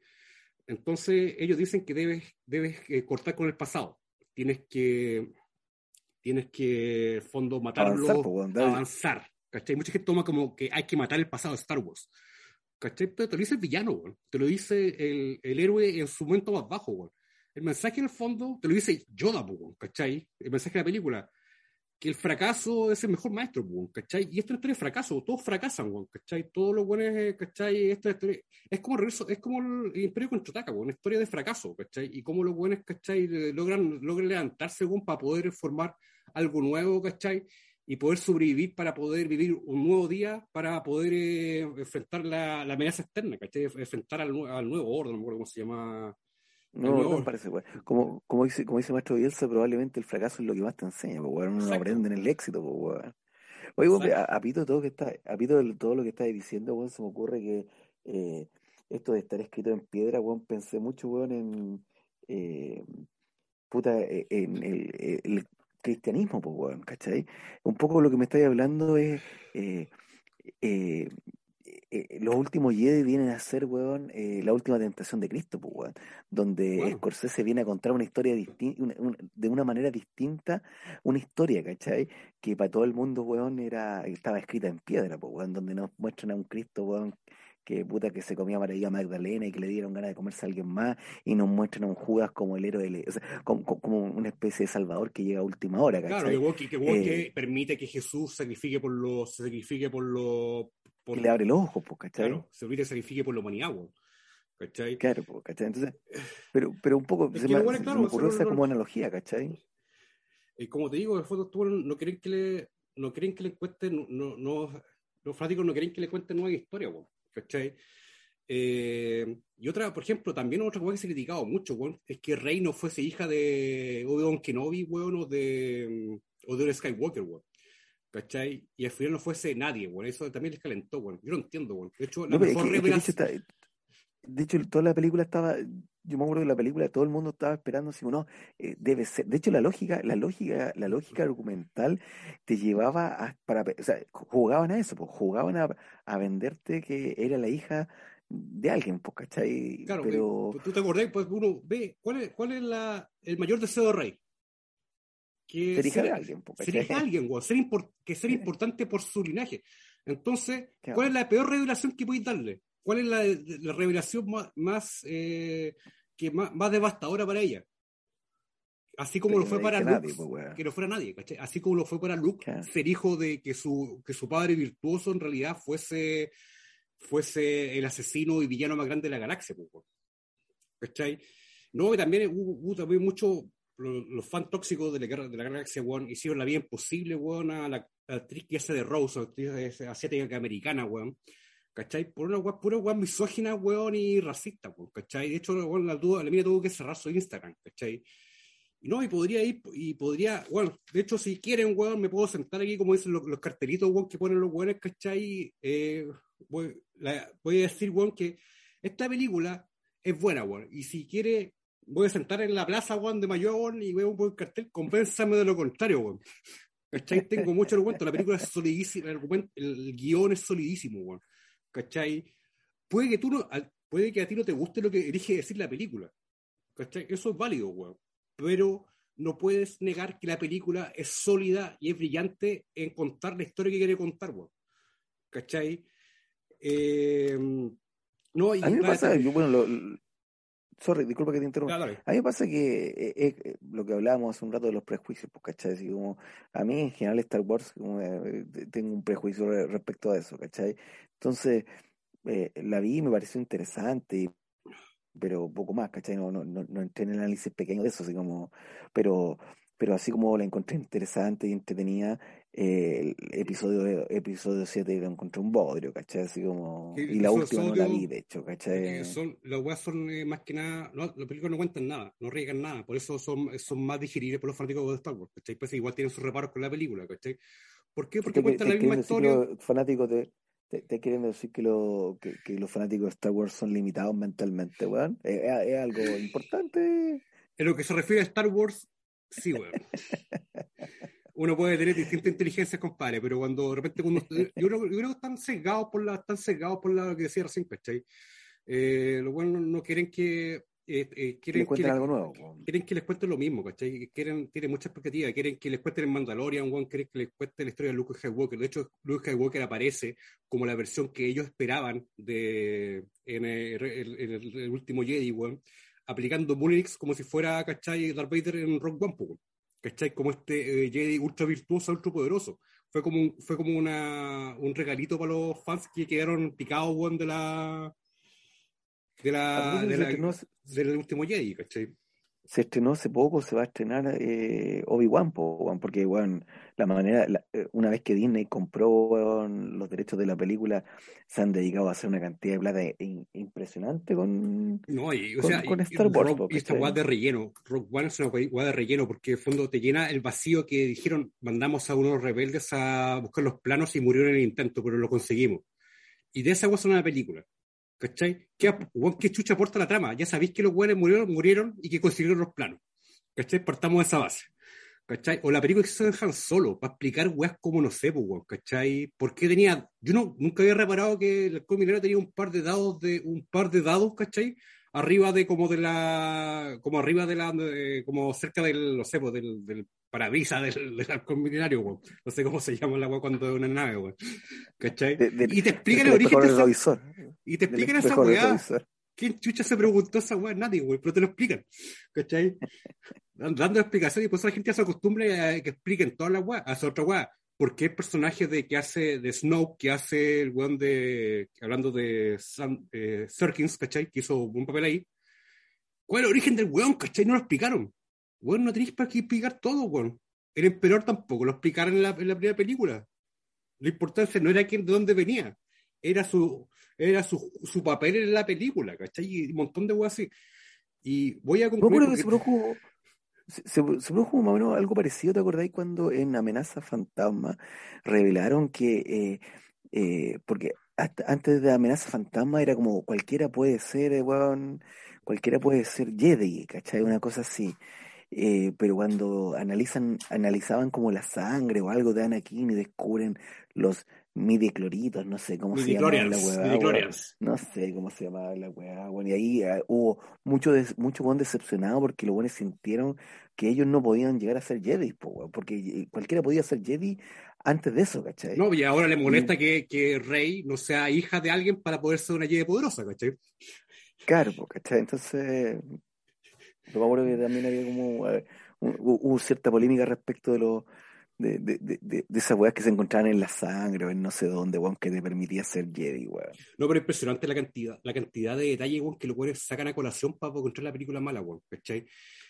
Entonces ellos dicen que debes, debes eh, cortar con el pasado, tienes que, tienes que, fondo, matarlo, Avanzar, dale. avanzar, ¿cachai? Mucha gente toma como que hay que matar el pasado de Star Wars. ¿Cachai? Te lo dice el villano, weón. Te lo dice el, el héroe en su momento más bajo, weón. El mensaje en el fondo te lo dice Yoda, weón, ¿cachai? El mensaje de la película. que el fracaso es el mejor maestro, ¿cachai? Y esta es historia de fracaso, todos fracasan, ¿cachai? Todos los buenos, eh, ¿cachai? Esta historia, es como regreso, es como el Imperio Contraataca, una historia de fracaso, ¿cachai? Y cómo los buenos, ¿cachai? Logran, logran levantarse, para poder formar algo nuevo, ¿cachai? Y poder sobrevivir para poder vivir un nuevo día, para poder eh, enfrentar la, la amenaza externa, ¿cachai? Enfrentar al, al nuevo orden, no me acuerdo cómo se llama. No, no me parece, weón. Como, como dice, como dice Maestro Bielsa, probablemente el fracaso es lo que más te enseña, pues, no Exacto. aprende en el éxito, pues, weón. Oye, a, Exacto. a Pito todo que está, a Pito de todo lo que estás diciendo, weón, se me ocurre que eh, esto de estar escrito en piedra, weón, pensé mucho, weón, en eh, puta, eh, en el, el cristianismo, pues, weón, ¿cachai? Un poco lo que me estáis hablando es eh, eh, eh, los últimos Jedi vienen a ser, weón, eh, la última tentación de Cristo, pues, weón, donde Bueno. Scorsese viene a contar una historia distin- una- una- de una manera distinta, una historia, ¿cachai? Que para todo el mundo, weón, era, estaba escrita en piedra, pues, weón, donde nos muestran a un Cristo, weón, que puta que se comía María Magdalena y que le dieron ganas de comerse a alguien más, y nos muestran a un Judas como el héroe, del- o sea, como, una especie de salvador que llega a última hora, Claro, ¿cachai? que, weón, que, que, weón, Eh, que permite que Jesús sacrifique por los, se sacrifique por por, que le abre los ojos, pues, ¿cachai? claro, se permite que sacrifique por humanidad, weón. ¿Cachai? Claro, pues, ¿cachai? Entonces, pero, pero un poco Es se que me, se claro, me ocurrió esa no- como analogía, ¿cachai? Y como te digo, fotos tú, no quieren que le, no quieren que le cuenten, no, no, los fanáticos no quieren que le cuenten nueva historia, weón. ¿Cachai? Eh, y otra, por ejemplo, también otra cosa que se ha criticado mucho, weón, es que Rey no fuese hija de Obi-Wan Kenobi, weón, o de, o de un Skywalker, weón. ¿Cachai? Y al final no fuese nadie, weón. Eso también les calentó, weón. Yo lo entiendo, weón. De hecho, la No, es mejor es que de hecho, revelación. está- de hecho, toda la película estaba, yo me acuerdo que la película todo el mundo estaba esperando así, no, eh, debe ser. De hecho, la lógica, la lógica, la lógica argumental te llevaba a, para, o sea, jugaban a eso, pues, jugaban a, a venderte que era la hija de alguien, pues, ¿cachai? Claro, pero que- tú te acordás, pues uno ve cuál es, cuál es la, el mayor deseo de Rey. Que ser hija ser- de alguien, pues, ser hija de alguien, weón, ser que ser importante por su linaje. Entonces, Claro. ¿cuál es la peor revelación que podéis darle? ¿Cuál es la, la revelación más, más, eh, que más, más devastadora para ella? Así como Que lo fue para Luke, pues, que no fuera nadie, ¿cachai? Así como lo fue para Luke, Claro. ser hijo de que su, que su padre virtuoso en realidad fuese, fuese el asesino y villano más grande de la galaxia, pues. ¿cachai? No, y también hubo, hubo también mucho, lo- los fans tóxicos de la, de la galaxia, weón, hicieron la vida imposible, weón, a la, a la actriz que hace de Rose, actriz esa asiática americana, weón. ¿Cachai? Por una weón, pura weón misógina, weón, y racista, weón, ¿cachai? De hecho, weón, la, tuvo- la mina tuvo que cerrar su Instagram, ¿cachai? Y no, y podría ir, y podría, bueno, de hecho, si quieren, weón, me puedo sentar aquí, como dicen los, los cartelitos, weón, que ponen los weones, ¿cachai? Eh, voy, la- voy a decir, weón, que esta película es buena, weón. Y si quiere, voy a sentar en la plaza, weón, de Mayor, weón, y veo un buen cartel, convénzame de lo contrario, weón. ¿Cachai? Tengo mucho argumento, la película es solidísima, el, el guion es solidísimo, weón. ¿Cachai? Puede que tú no, puede que a ti no te guste lo que elige decir la película. ¿Cachai? Eso es válido, weón. Pero no puedes negar que la película es sólida y es brillante en contar la historia que quiere contar, weón. ¿Cachai? Eh, no, y A mí me pasa, yo, bueno, lo- sorry, disculpa que te interrumpa. A mí me pasa que eh, eh, lo que hablábamos hace un rato de los prejuicios, pues, ¿cachai? Así como, a mí en general Star Wars como, eh, tengo un prejuicio re- respecto a eso, ¿cachai? Entonces, eh, la vi y me pareció interesante, pero poco más, ¿cachai? No, no, no, no entré en el análisis pequeño de eso, así como, pero, pero así como la encontré interesante y entretenida, eh, el episodio, episodio 7 lo encontré un bodrio, ¿cachai? Así como, y la última no la vi, de hecho, Eh, ¿cachai? son, las weas son eh, más que nada, no, las películas no cuentan nada, no riegan nada, por eso son, son más digeribles por los fanáticos de Star Wars, ¿cachai? Pues igual tienen sus reparos con la película, ¿cachai? ¿Por qué? Porque te, cuentan te la misma historia. fanáticos de, te, te quieren decir que, lo, que, que los fanáticos de Star Wars son limitados mentalmente, weón. Es, es- es algo importante. En lo que se refiere a Star Wars, sí, weón. Uno puede tener distintas inteligencias, compadre, pero cuando de repente cuando yo creo, yo creo que están sesgados por la, están sesgados por la, lo que decía recién, ¿cachai? Eh, los buenos no, quieren que eh, eh, Que quieren les que algo nuevo. quieren que les cuenten lo mismo, ¿cachai? Quieren, tienen mucha expectativa, quieren que les cuenten el Mandalorian, weón, quieren que les cuenten la historia de Luke Skywalker. De hecho, Luke Skywalker aparece como la versión que ellos esperaban de en el, el- el- el último Jedi, weón, aplicando Mullinix como si fuera, ¿cachai? Darth Vader en Rock One. ¿Cachai? Como este eh, Jedi ultra virtuoso, ultra poderoso. Fue como, un, fue como una, un regalito para los fans que quedaron picados, weón, de la. de la. de la- del último Jedi, ¿cachai? Se estrenó hace poco, se va a estrenar eh, Obi-Wan, porque la manera, la- eh, una vez que Disney compró los derechos de la película, se han dedicado a hacer una cantidad de plata in- impresionante con... No, y, o Con- sea, con Star Wars, Rock- esta weá de relleno. Rock One es una weá de relleno porque en fondo te llena el vacío que dijeron, mandamos a unos rebeldes a buscar los planos y murieron en el intento, pero lo conseguimos. Y de esa son una película. ¿Cachai? ¿Qué, qué chucha aporta la trama? Ya sabéis que los weones murieron, murieron y que consiguieron los planos. ¿Cachai? Partamos de esa base. ¿Cachai? O la película que se dejan solo, para explicar weas como no sé, pues, ¿cachai? ¿Por qué tenía.? Yo no, nunca había reparado que el minero tenía un par de dados de. un par de dados, ¿cachai? Arriba de como de la. como arriba de la. de- como cerca del, no sé, pues, del, del parabrisas del, del halcón milenario, weón. No sé cómo se llama la wea cuando es una nave, weón. ¿Cachai? de- de- y te explican el origen de esa. Y te explican esa weá. ¿Quién chucha se preguntó esa weá? Nadie, güey, pero te lo explican. ¿Cachai? Dan- Dando explicación y por eso la gente ya se acostumbra a que expliquen todas las weas, hace otra weá. ¿Por qué el personaje de que hace de Snow, que hace el weón de. hablando de Sam, eh, Serkins, ¿cachai? Que hizo un papel ahí. ¿Cuál es el origen del weón, cachai? No lo explicaron. Weón, no tenéis para qué explicar todo, weón. El emperador tampoco, lo explicaron en la, en la primera película. La importancia no era quién, de dónde venía, era su, era su, su papel en la película, ¿cachai? Y un montón de weas así. Y voy a concluir. que se produjo, se, se- se produjo más o menos algo parecido, ¿te acordáis cuando en Amenaza Fantasma revelaron que, eh, eh, porque hasta antes de Amenaza Fantasma era como cualquiera puede ser, eh, weón, cualquiera puede ser Jedi, ¿cachai? Una cosa así. Eh, pero cuando analizan, analizaban como la sangre o algo de Anakin y descubren los midicloritos, no sé cómo se llama la weá. No sé cómo se llamaba la weá, bueno, y ahí ah, hubo mucho, des- mucho weón decepcionado porque los weones sintieron que ellos no podían llegar a ser Jedi, po, porque cualquiera podía ser Jedi antes de eso, ¿cachai? No, y ahora le molesta que, que Rey no sea hija de alguien para poder ser una Jedi poderosa, ¿cachai? Claro, ¿cachai? Entonces, yo me acuerdo que también había como, hu- hubo cierta polémica respecto de los de, de, de, de, esas weas que se encontraban en la sangre o en no sé dónde, weón, que te permitía ser Jedi, weón. No, pero impresionante la cantidad, la cantidad de detalles weón, que los weones sacan a colación para encontrar la película mala, weón, ¿cachai?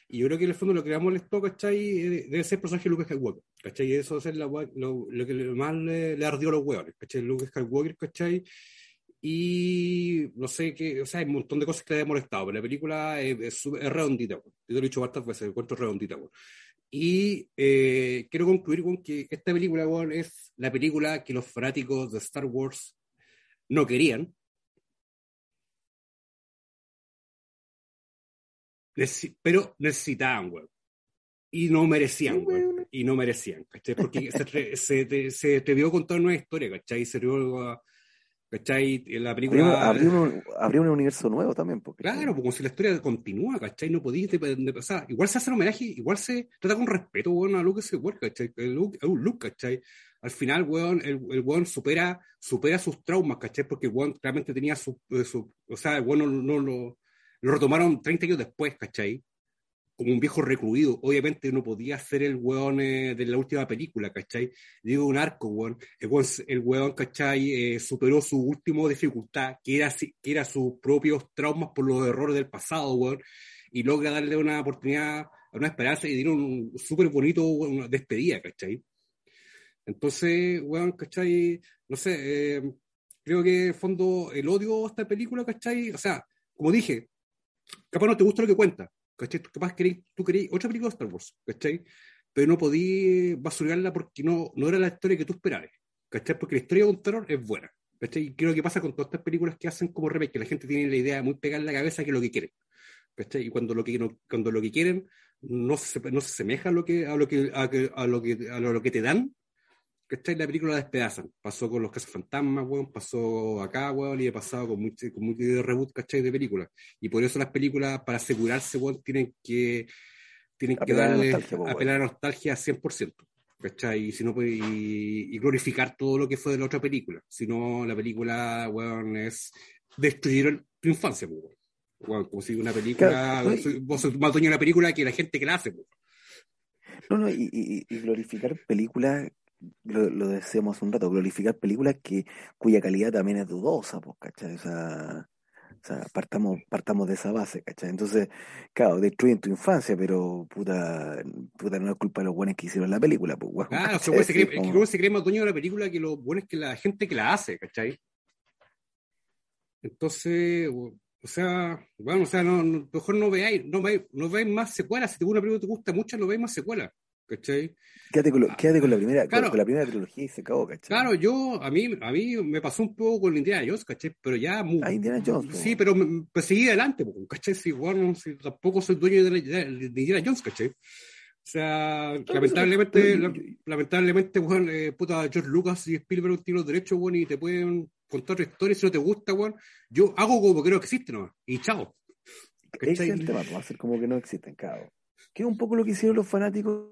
Y yo creo que en el fondo lo que le molestó, ¿cachai? Eh, Debe ser el personaje Luke Skywalker, ¿cachai? Y eso es la, lo, lo que más le, le ardió a los weones, ¿cachai? Luke Skywalker, ¿cachai? Y no sé qué, o sea, hay un montón de cosas que le han molestado, pero la película es, es, es redondita. Yo te lo he dicho bastantes veces, encuentro redondita, weón. Y eh, quiero concluir con que esta película, es la película que los fanáticos de Star Wars no querían, Necesi- pero necesitaban, weón. Y no merecían, weón. Y no merecían, ¿cachai? Porque se, se, te- se te dio contar una historia, ¿cachai? Se dio, ¿cachai? La película. abrió un, abrió un universo nuevo también, porque Claro, pues como si la historia continúa, ¿cachai? No podías de, de pasar. Igual se hace un homenaje, igual se trata con respeto, weón, a Luke Skywalker, ¿cachai? El Luke, Luke, ¿cachai? Al final, weón, el, el weón supera, supera sus traumas, ¿cachai? Porque el weón claramente tenía su, su o sea, el weón no, no lo, lo retomaron 30 años después, ¿cachai? Como un viejo recluido. Obviamente no podía ser el weón eh, de la última película, ¿cachai? Digo, un arco, weón. El weón, el weón ¿cachai? Eh, superó su última dificultad, que era, que era sus propios traumas por los errores del pasado, weón. Y logra darle una oportunidad, una esperanza y dieron un súper bonito una despedida, ¿cachai? Entonces, weón, ¿cachai? No sé, eh, creo que en fondo el odio a esta película, ¿cachai? O sea, como dije, capaz no te gusta lo que cuenta, ¿cachai? Tú capaz queréis, tú queréis otra película de Star Wars, ¿cachai? Pero no podí basurarla porque no, no era la historia que tú esperabas, ¿cachai? Porque la historia de un terror es buena, ¿cachai? Y creo que pasa con todas estas películas que hacen como remake, que la gente tiene la idea muy pegada en la cabeza que es lo que quieren, ¿cachai? Y cuando lo que, no- cuando lo que quieren no se, no se asemeja a lo que, a lo que, a, a lo que, a lo que te dan, ¿cachai? La película la despedazan. Pasó con los casos fantasmas, weón, pasó acá, weón, y he pasado con mucho, con mucho reboot, ¿cachai? De películas. Y por eso las películas, para asegurarse, weón, tienen que, tienen que Apelar a la darle, nostalgia, po, weón. apelar a nostalgia 100%. ¿Cachai? Y, si no, pues, y, y glorificar todo lo que fue de la otra película. Si no, la película, weón, es destruir tu infancia, pues, weón. Weón, como si una película, Claro, no, y- soy- vos sos más dueño de una película que la gente que la hace, pues. No, no, y, y, y glorificar películas, lo, lo decíamos hace un rato, glorificar películas que, cuya calidad también es dudosa, pues, ¿cachai? O sea, o sea, partamos, partamos de esa base, ¿cachai? Entonces, claro, destruyen tu infancia, pero puta, puta no es culpa de los buenos que hicieron la película, pues, weón, Claro, o sea, weón, se cree, como- se cree más dueño de la película que lo bueno es que la gente que la hace, ¿cachai? Entonces, o o sea, bueno, o sea, no, no- mejor no veáis, no veáis, no veáis más secuelas. Si te una película que te gusta mucho, no veáis más secuelas, ¿cachai? Quédate con, lo- quédate con la primera, con- Claro. con, la primera trilogía y se acabó, ¿cachai? Claro, yo, a mí, a mí me pasó un poco con Indiana Jones, ¿cachai? Pero ya... mu- Ah, Indiana Jones. Sí, pero me, pues seguí adelante, ¿cachai? Si, bueno, si tampoco soy dueño de, la- de- de Indiana Jones, ¿cachai? O sea, lamentablemente, lamentablemente, weón, eh, puta, George Lucas y Spielberg tienen los derechos, weón, y te pueden contar otra historia si no te gusta, weón. Yo hago como que no existe nomás, y chao. Ese es el tema, va a ser como que no existen, claro. Que es un poco lo que hicieron los fanáticos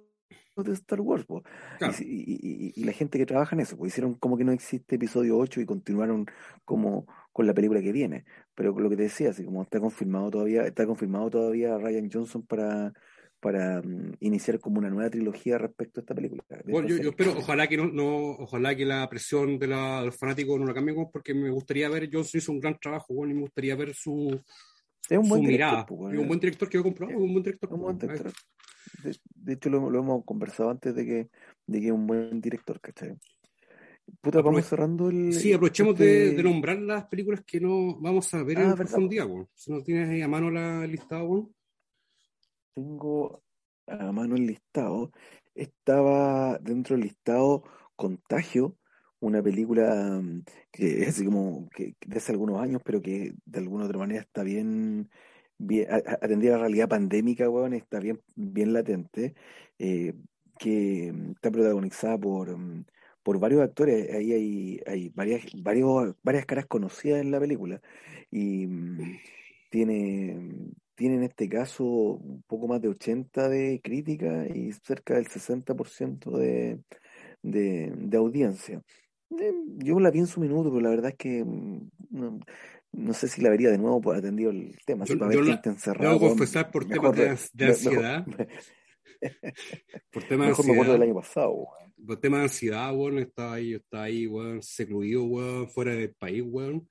de Star Wars. Claro. Y, y- la gente que trabaja en eso, pues hicieron como que no existe episodio 8 y continuaron como con la película que viene. Pero lo que te decía, así como está confirmado todavía, está confirmado todavía Ryan Johnson para, para mm, iniciar como una nueva trilogía respecto a esta película. Bueno, yo, espero, ojalá que no, no, ojalá que la presión de, la, de los fanáticos no la cambien, porque me gustaría ver, Johnson hizo un gran trabajo, weón, y me gustaría ver su, Es un su buen director, mirada. pues, Es bueno. un buen director que yo he comprado, es un buen director. Un buen director. De, de hecho, lo, lo hemos conversado antes de que, de que es un buen director, ¿cachai? Puta, vamos cerrando el. Sí, aprovechemos de, este- de nombrar las películas que no vamos a ver Ah, en verdad, profundidad. Si no tienes ahí a mano la listado, weón. Tengo a mano el listado. Estaba dentro del listado Contagio, una película mm, que es así como que que de hace algunos años, pero que de alguna otra manera está bien, bien a- a- atendida a la realidad pandémica, weón, está bien, bien latente, eh, que mm, está protagonizada por, mm, por varios actores. Ahí hay, hay varias, varios, varias caras conocidas en la película. Y mm, tiene, tiene en este caso un poco más de 80 de crítica y cerca del 60% de, de, de audiencia. Eh, Yo la vi en su minuto, pero la verdad es que no, sé si la vería de nuevo por atendido el tema. Yo- para yo ver la- gente encerrada. Debo weón, confesar por mejor temas de, ansiedad, Mejor, por temas de mejor me acuerdo del ansiedad, año pasado. weón. por temas de ansiedad, weón, estaba ahí, yo estaba ahí, weón, secluido, weón, fuera del país, weón.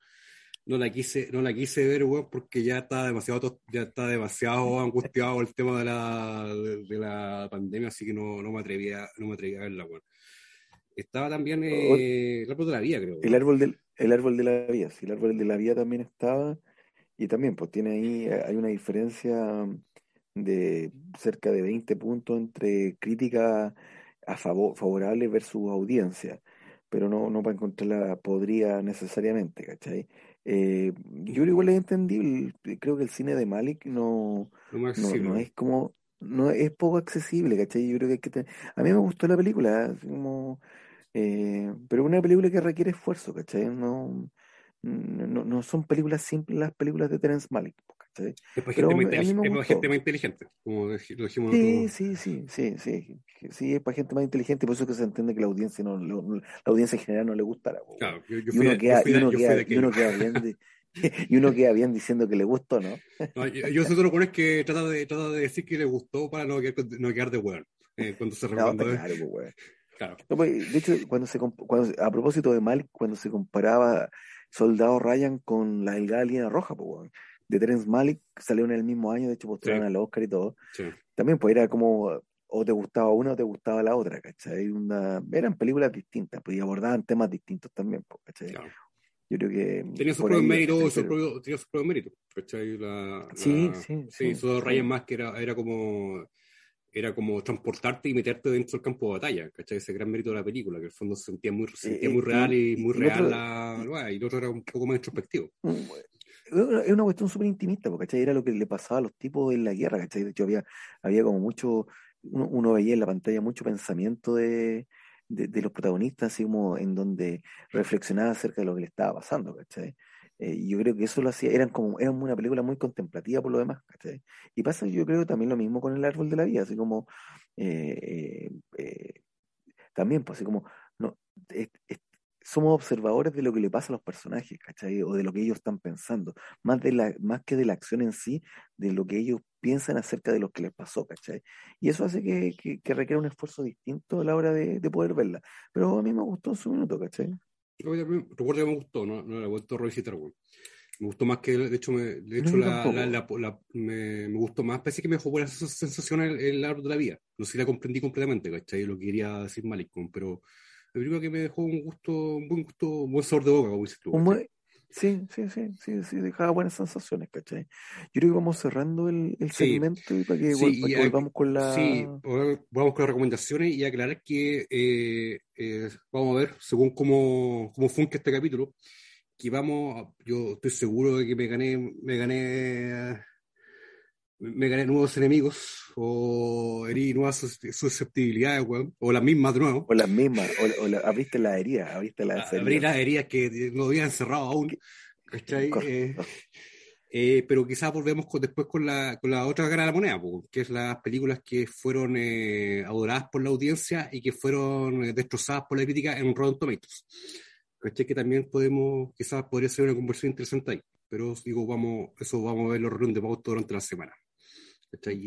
No la quise, no la quise ver, weón, porque ya estaba demasiado, ya está demasiado angustiado el tema de la, de, de la pandemia, así que no, no me atrevía, no me atrevía a verla, weón. Estaba también eh, el árbol de la vida, creo. El árbol del, el árbol de la vida, sí, el árbol de la vida también estaba, y también pues tiene ahí, eh, hay una diferencia de cerca de 20 puntos entre crítica a favor, favorable versus audiencia, pero no, no para encontrarla podría necesariamente, ¿cachai? Eh, yo creo igual es entendible, creo que el cine de Malik no, no, no es como, no es poco accesible, ¿cachai? Yo creo que hay que tener- a mí me gustó la película, así como, eh, pero es una película que requiere esfuerzo, ¿cachai? No, no, no- son películas simples las películas de Terence Malick, ¿cachai? Es para Pero gente, me es gente más inteligente, como lo dijimos Sí, sí, sí, sí, sí, sí, es para gente más inteligente, por eso que se entiende que la audiencia no, la audiencia en general no le gustará, po, Claro, yo, yo Y uno yo queda, y uno y uno bien de- y uno queda bien diciendo que le gustó, ¿no? No, yo, yo soy de los buenos que trata de, trata de decir que le gustó para no quedar, no quedar de weón. eh, cuando se No, está claro, pues. Claro. No, pues, de hecho, cuando se cuando, a propósito de Malik, cuando se comparaba Soldado Ryan con la delgada línea roja, pues, de Terence Malik salieron en el mismo año, de hecho postularon Sí. al Oscar y todo. Sí. También, pues era como o te gustaba una o te gustaba la otra, ¿cachai? Una, eran películas distintas, pues y abordaban temas distintos también, pues, ¿cachai? claro. Yo creo que Tenía ¿cachai? sus Pero- propios- tenía sus propios méritos. ¿cachai? La, Sí, la- sí, sí, sí, Soldado. Ryan más que era, era como era como transportarte y meterte dentro del campo de batalla, ¿cachai? Ese gran mérito de la película, que el fondo se sentía muy, se sentía muy real y, muy real otro- la, la- y el otro era un poco más introspectivo. Mm, Es una- es una cuestión súper intimista, porque ¿cachai? Era lo que le pasaba a los tipos en la guerra, ¿cachai? De hecho, había, había como mucho, uno, uno veía en la pantalla mucho pensamiento de, de, de los protagonistas, así como en donde reflexionaba acerca de lo que le estaba pasando, ¿cachai? Eh, yo creo que eso lo hacía, eran como, eran una película muy contemplativa por lo demás, ¿cachai? Y pasa, yo creo también lo mismo con el árbol de la vida, así como, eh, eh, eh, también, pues así como, no, somos observadores de lo que le pasa a los personajes, ¿cachai? O de lo que ellos están pensando, más, de la, más que de la acción en sí, de lo que ellos piensan acerca de lo que les pasó, ¿cachai? Y eso hace que, que, que requiera un esfuerzo distinto a la hora de, de, poder verla. Pero a mí me gustó en su minuto, ¿cachai? Recuerdo que me gustó, no, no la he vuelto a revisitar, güey. Me gustó más que, de hecho, me, de hecho la, la, la, me, me, gustó más, parece que me dejó buena sensación el, el árbol de la vida. No sé si la comprendí completamente, ¿cachai? Lo que quería decir Malicón, pero la película que me dejó un gusto, un buen gusto, un buen sabor de boca, como dices tú. Buen, sí, sí, sí, sí, sí, dejaba buenas sensaciones, ¿cachai? Yo creo que vamos cerrando el, el sí. segmento y para que, sí, para que volvamos con la... Sí, vamos con las recomendaciones y aclarar que eh, eh, vamos a ver, según cómo, cómo funque este capítulo, que vamos, yo estoy seguro de que me gané, me gané me gané nuevos enemigos o herí nuevas susceptibilidades, weón, o las mismas de nuevo. O las mismas, o, o la, abriste la herida, abriste las heridas. Abrí las heridas que no habían cerrado aún, ¿cachai? Eh, eh, pero quizás volvemos con, después con la, con la otra cara de la moneda, que es las películas que fueron eh, adoradas por la audiencia y que fueron destrozadas por la crítica en Rotten Tomatoes. ¿Cachai? Que también podemos, quizás podría ser una conversión interesante ahí. Pero digo, vamos, eso vamos a ver los reuniones de pauta durante la semana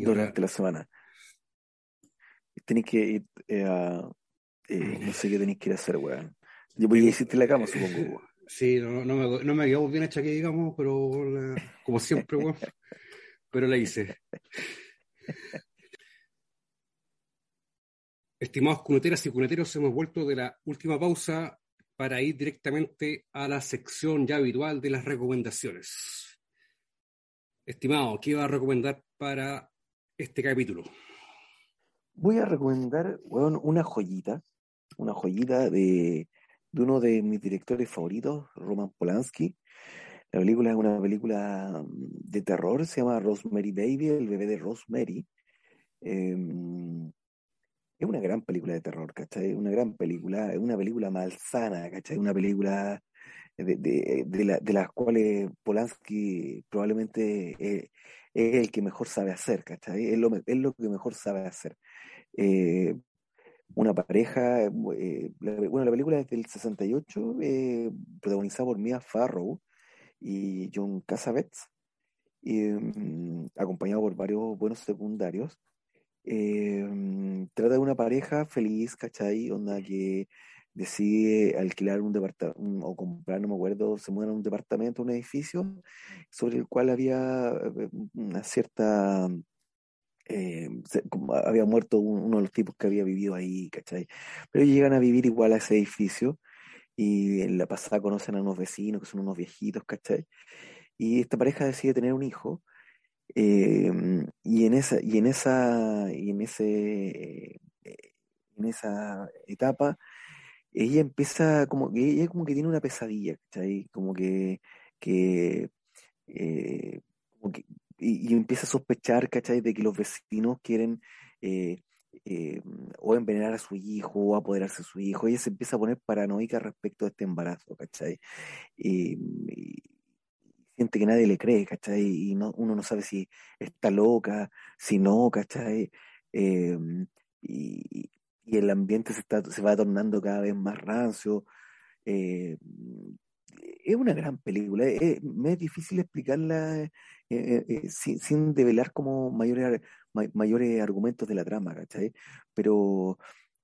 durante la semana. Tenéis que ir eh, a. Eh, no sé qué tenéis que ir a hacer, weón. Yo voy a hiciste la cama, supongo. Sí, no, no, me, no me quedó bien hecha que digamos, pero la, como siempre, weón. pero la hice. Estimados cuneteras y cuneteros, hemos vuelto de la última pausa para ir directamente a la sección ya habitual de las recomendaciones. Estimado, ¿qué va a recomendar para este capítulo? Voy a recomendar bueno, una joyita, una joyita de, uno de mis directores favoritos, Roman Polanski. La película es una película de terror, se llama Rosemary Baby, el bebé de Rosemary. Eh, es una gran película de terror, ¿cachai? Una gran película, es una película malsana, ¿cachai? Una película de, de, de, la, de las cuales Polanski probablemente eh, es el que mejor sabe hacer, ¿cachai? Es lo, es lo que mejor sabe hacer. Eh, una pareja, eh, la, bueno, la película es del 68, eh, protagonizada por Mia Farrow y John Cassavetes, mm, acompañado por varios buenos secundarios. trata de una pareja feliz, ¿cachai? Onda que decide alquilar un departamento o comprar, no me acuerdo, se mudan a un departamento, un edificio, sobre el cual había eh, una cierta... Eh, había muerto uno de los tipos que había vivido ahí, ¿cachai? Pero llegan a vivir igual a ese edificio y en la pasada conocen a unos vecinos que son unos viejitos, ¿cachai? Y esta pareja decide tener un hijo eh, y en esa y en esa y en ese en esa etapa ella empieza como que ella como que tiene una pesadilla, ¿cachai? Como que, que, eh, como que y, empieza a sospechar, ¿cachai? De que los vecinos quieren eh, eh, o envenenar a su hijo o apoderarse de su hijo. Ella se empieza a poner paranoica respecto a este embarazo, ¿cachai? Y, siente que nadie le cree, ¿cachai? Y no, uno no sabe si está loca, si no, ¿cachai? y, y el ambiente se, está, se va tornando cada vez más rancio. Eh, es una gran película, es, me es difícil explicarla eh, eh, sin, sin, develar como mayores, mayores argumentos de la trama, ¿cachai? Pero,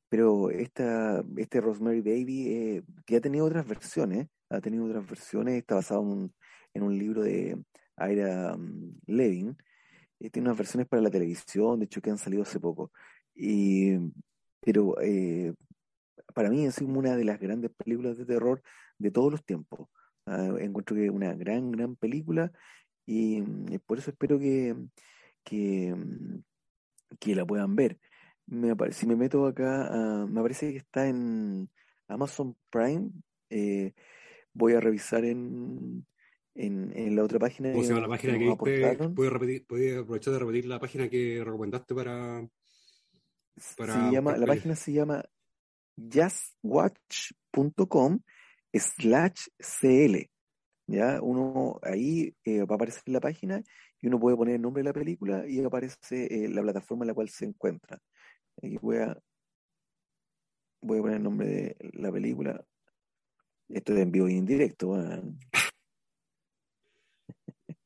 pero esta, este Rosemary Baby, que ha tenido otras versiones, ha tenido otras versiones, está basado en un, libro de Ira um, Levin, tiene unas versiones para la televisión, de hecho que han salido hace poco. Y pero eh, para mí es una de las grandes películas de terror de todos los tiempos. Uh, encuentro que es una gran, gran película y, y mm, por eso espero que, que, mm, que, la puedan ver. Me, si me meto acá, uh, me parece que está en Amazon Prime. Eh, voy a revisar en, en, en, la otra página. ¿Cómo se llama la página que, que ¿Puedes repetir, aprovechar de repetir la página que recomendaste para, se llama, la página se llama justwatch.com slash cl. ¿ya? Uno ahí eh, va a aparecer la página y uno puede poner el nombre de la película y aparece eh, la plataforma en la cual se encuentra. Aquí voy a, voy a poner el nombre de la película. Esto es en vivo y en directo, weón.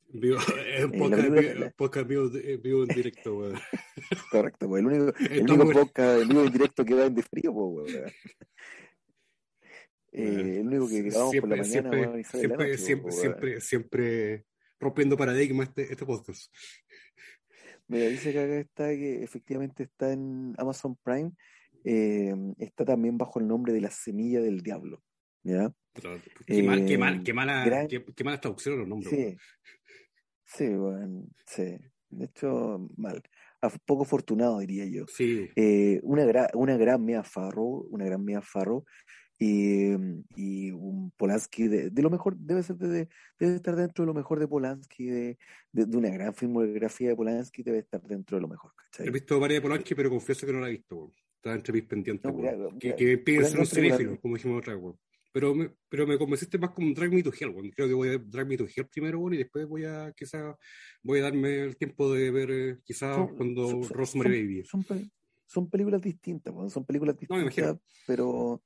Vivo, Eh, la podcast, película- vivo- podcast vivo, vivo en directo, weón. Correcto, pues el único, el único bueno. podcast vivo en directo que va en diferido, pues, weón. Eh, el único que grabamos por la mañana, siempre, weón, la siempre, noche, siempre, pues, weón. siempre, siempre rompiendo paradigma este, este podcast. Mira, dice que acá está que efectivamente está en Amazon Prime, eh, está también bajo el nombre de La Semilla del Diablo, ¿ya? Pero, Qué, mal, qué, mal, Eh, qué, mala, gran- qué, qué mala traducción de los nombres. Sí, weón. Sí, bueno, sí. De hecho, mal. Poco afortunado, diría yo. Sí, Eh, una, gra- una gran Mia Farrow, una gran Mia Farrow, y, y un Polanski de, de lo mejor, debe ser de, debe estar dentro de lo mejor de Polanski, de, de, una gran filmografía de Polanski, debe estar dentro de lo mejor, ¿cachai? he visto varias de Polanski, pero confieso que no la he visto. weón. Está entre mis pendientes. No, que que ser un cinéfilo, como dijimos otra vez. Pero me, pero me convenciste más como Drag Me to Hell. Creo que voy a Drag Me to Hell primero weón, y después voy a quizá voy a darme el tiempo de ver eh, quizá Son- cuando son- Rosemary son- Baby. Son, son películas distintas, son películas No, distintas, imagino. pero,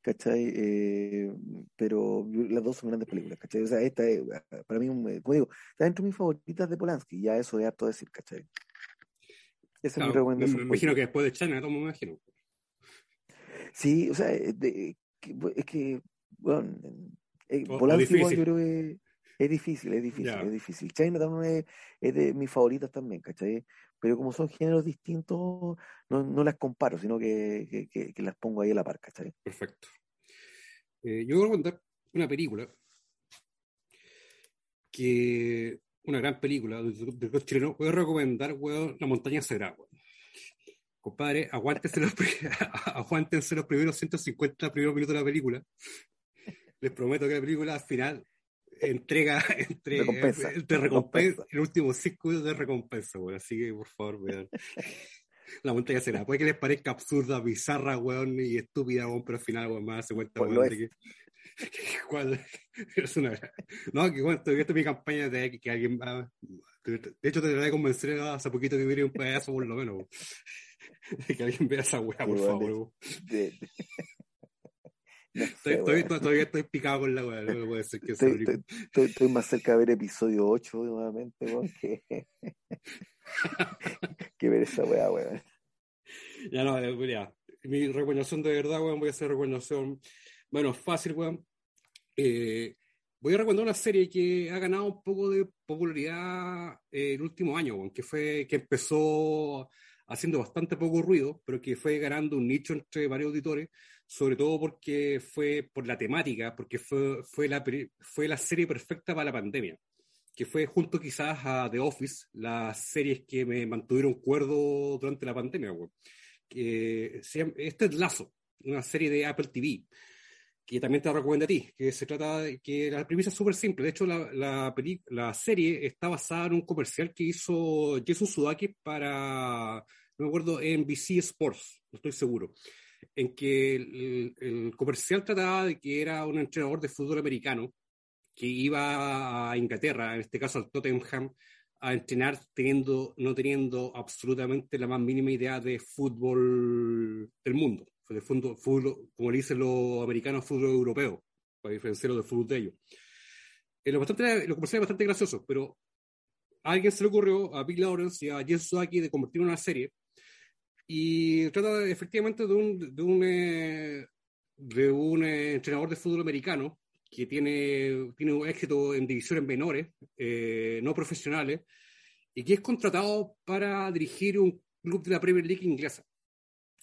¿cachai? Eh, pero las dos son grandes películas, ¿cachai? O sea, esta es, para mí, un- como digo, está dentro de mis favoritas de Polanski, ya eso es harto decir, ¿cachai? Esa es mi Claro, me, recomendación. me imagino que después de China, me imagino. Sí, o sea, de- que- es que, bueno, eh, O- o Polanski igual difícil. yo creo que es difícil, es difícil, Ya. es difícil. Chinatown es, es de mis favoritas también, ¿cachai? Pero como son géneros distintos, no, no las comparo, sino que, que, que- que las pongo ahí a la par, ¿cachai? Perfecto. Eh, yo voy a contar una película que una gran película del del chileno. Voy a recomendar, weón, La Montaña Sagrada, weón. Compadre, aguántense los, aguántense los primeros 150 primeros minutos de la película. Les prometo que la película al final entrega, entre, Recompensa. entre recompensa, Recompensa. el último cinco minutos de recompensa, weón. Así que, por favor, vean. La montaña será. Puede que les parezca absurda, bizarra, weón, y estúpida, weón, pero al final, weón, más se cuenta, Pues weón, de que. ¿Cuál? Es una. No, que bueno, todavía esta es mi campaña de que, que alguien va. De hecho, te traté de convencer hace poquito que viene un pedazo, por lo menos, weón. De que alguien vea esa weá, por favor, de- weón. De- de- No sé, Estoy, todavía estoy picado con la weá, no puede ser que Estoy, estoy- estoy- estoy más cerca de ver episodio 8 nuevamente, weón, que, que ver esa weá, weón. Ya no, eh, ya. Mi recomendación de verdad, weón, voy a hacer recomendación. Bueno, fácil, weón. Eh, voy a recomendar una serie que ha ganado un poco de popularidad eh, el último año, weón, que fue, que empezó haciendo bastante poco ruido, pero que fue ganando un nicho entre varios auditores, sobre todo porque fue por la temática, porque fue, fue, la, fue la serie perfecta para la pandemia, que fue junto quizás a The Office, las series que me mantuvieron cuerdo durante la pandemia, que este es Lazo, una serie de Apple TV, que también te recomiendo a ti, que se trata de que la premisa es súper simple. De hecho, la, la, la serie está basada en un comercial que hizo Jason Sudeikis para, no me acuerdo, NBC Sports, no estoy seguro, en que el, el comercial trataba de que era un entrenador de fútbol americano que iba a Inglaterra, en este caso al Tottenham, a entrenar teniendo, no teniendo absolutamente la más mínima idea de fútbol del mundo, de fútbol, fútbol, como le dicen los americanos, fútbol europeo, para diferenciarlo del fútbol de ellos. Eh, lo, bastante, lo comercial es bastante gracioso, pero a alguien se le ocurrió, a Bill Lawrence y a Jess Suaki, de convertirlo en una serie, y trata de- efectivamente de un, de un, eh, de un eh, entrenador de fútbol americano que tiene, tiene un éxito en divisiones menores, eh, no profesionales, y que es contratado para dirigir un club de la Premier League inglesa.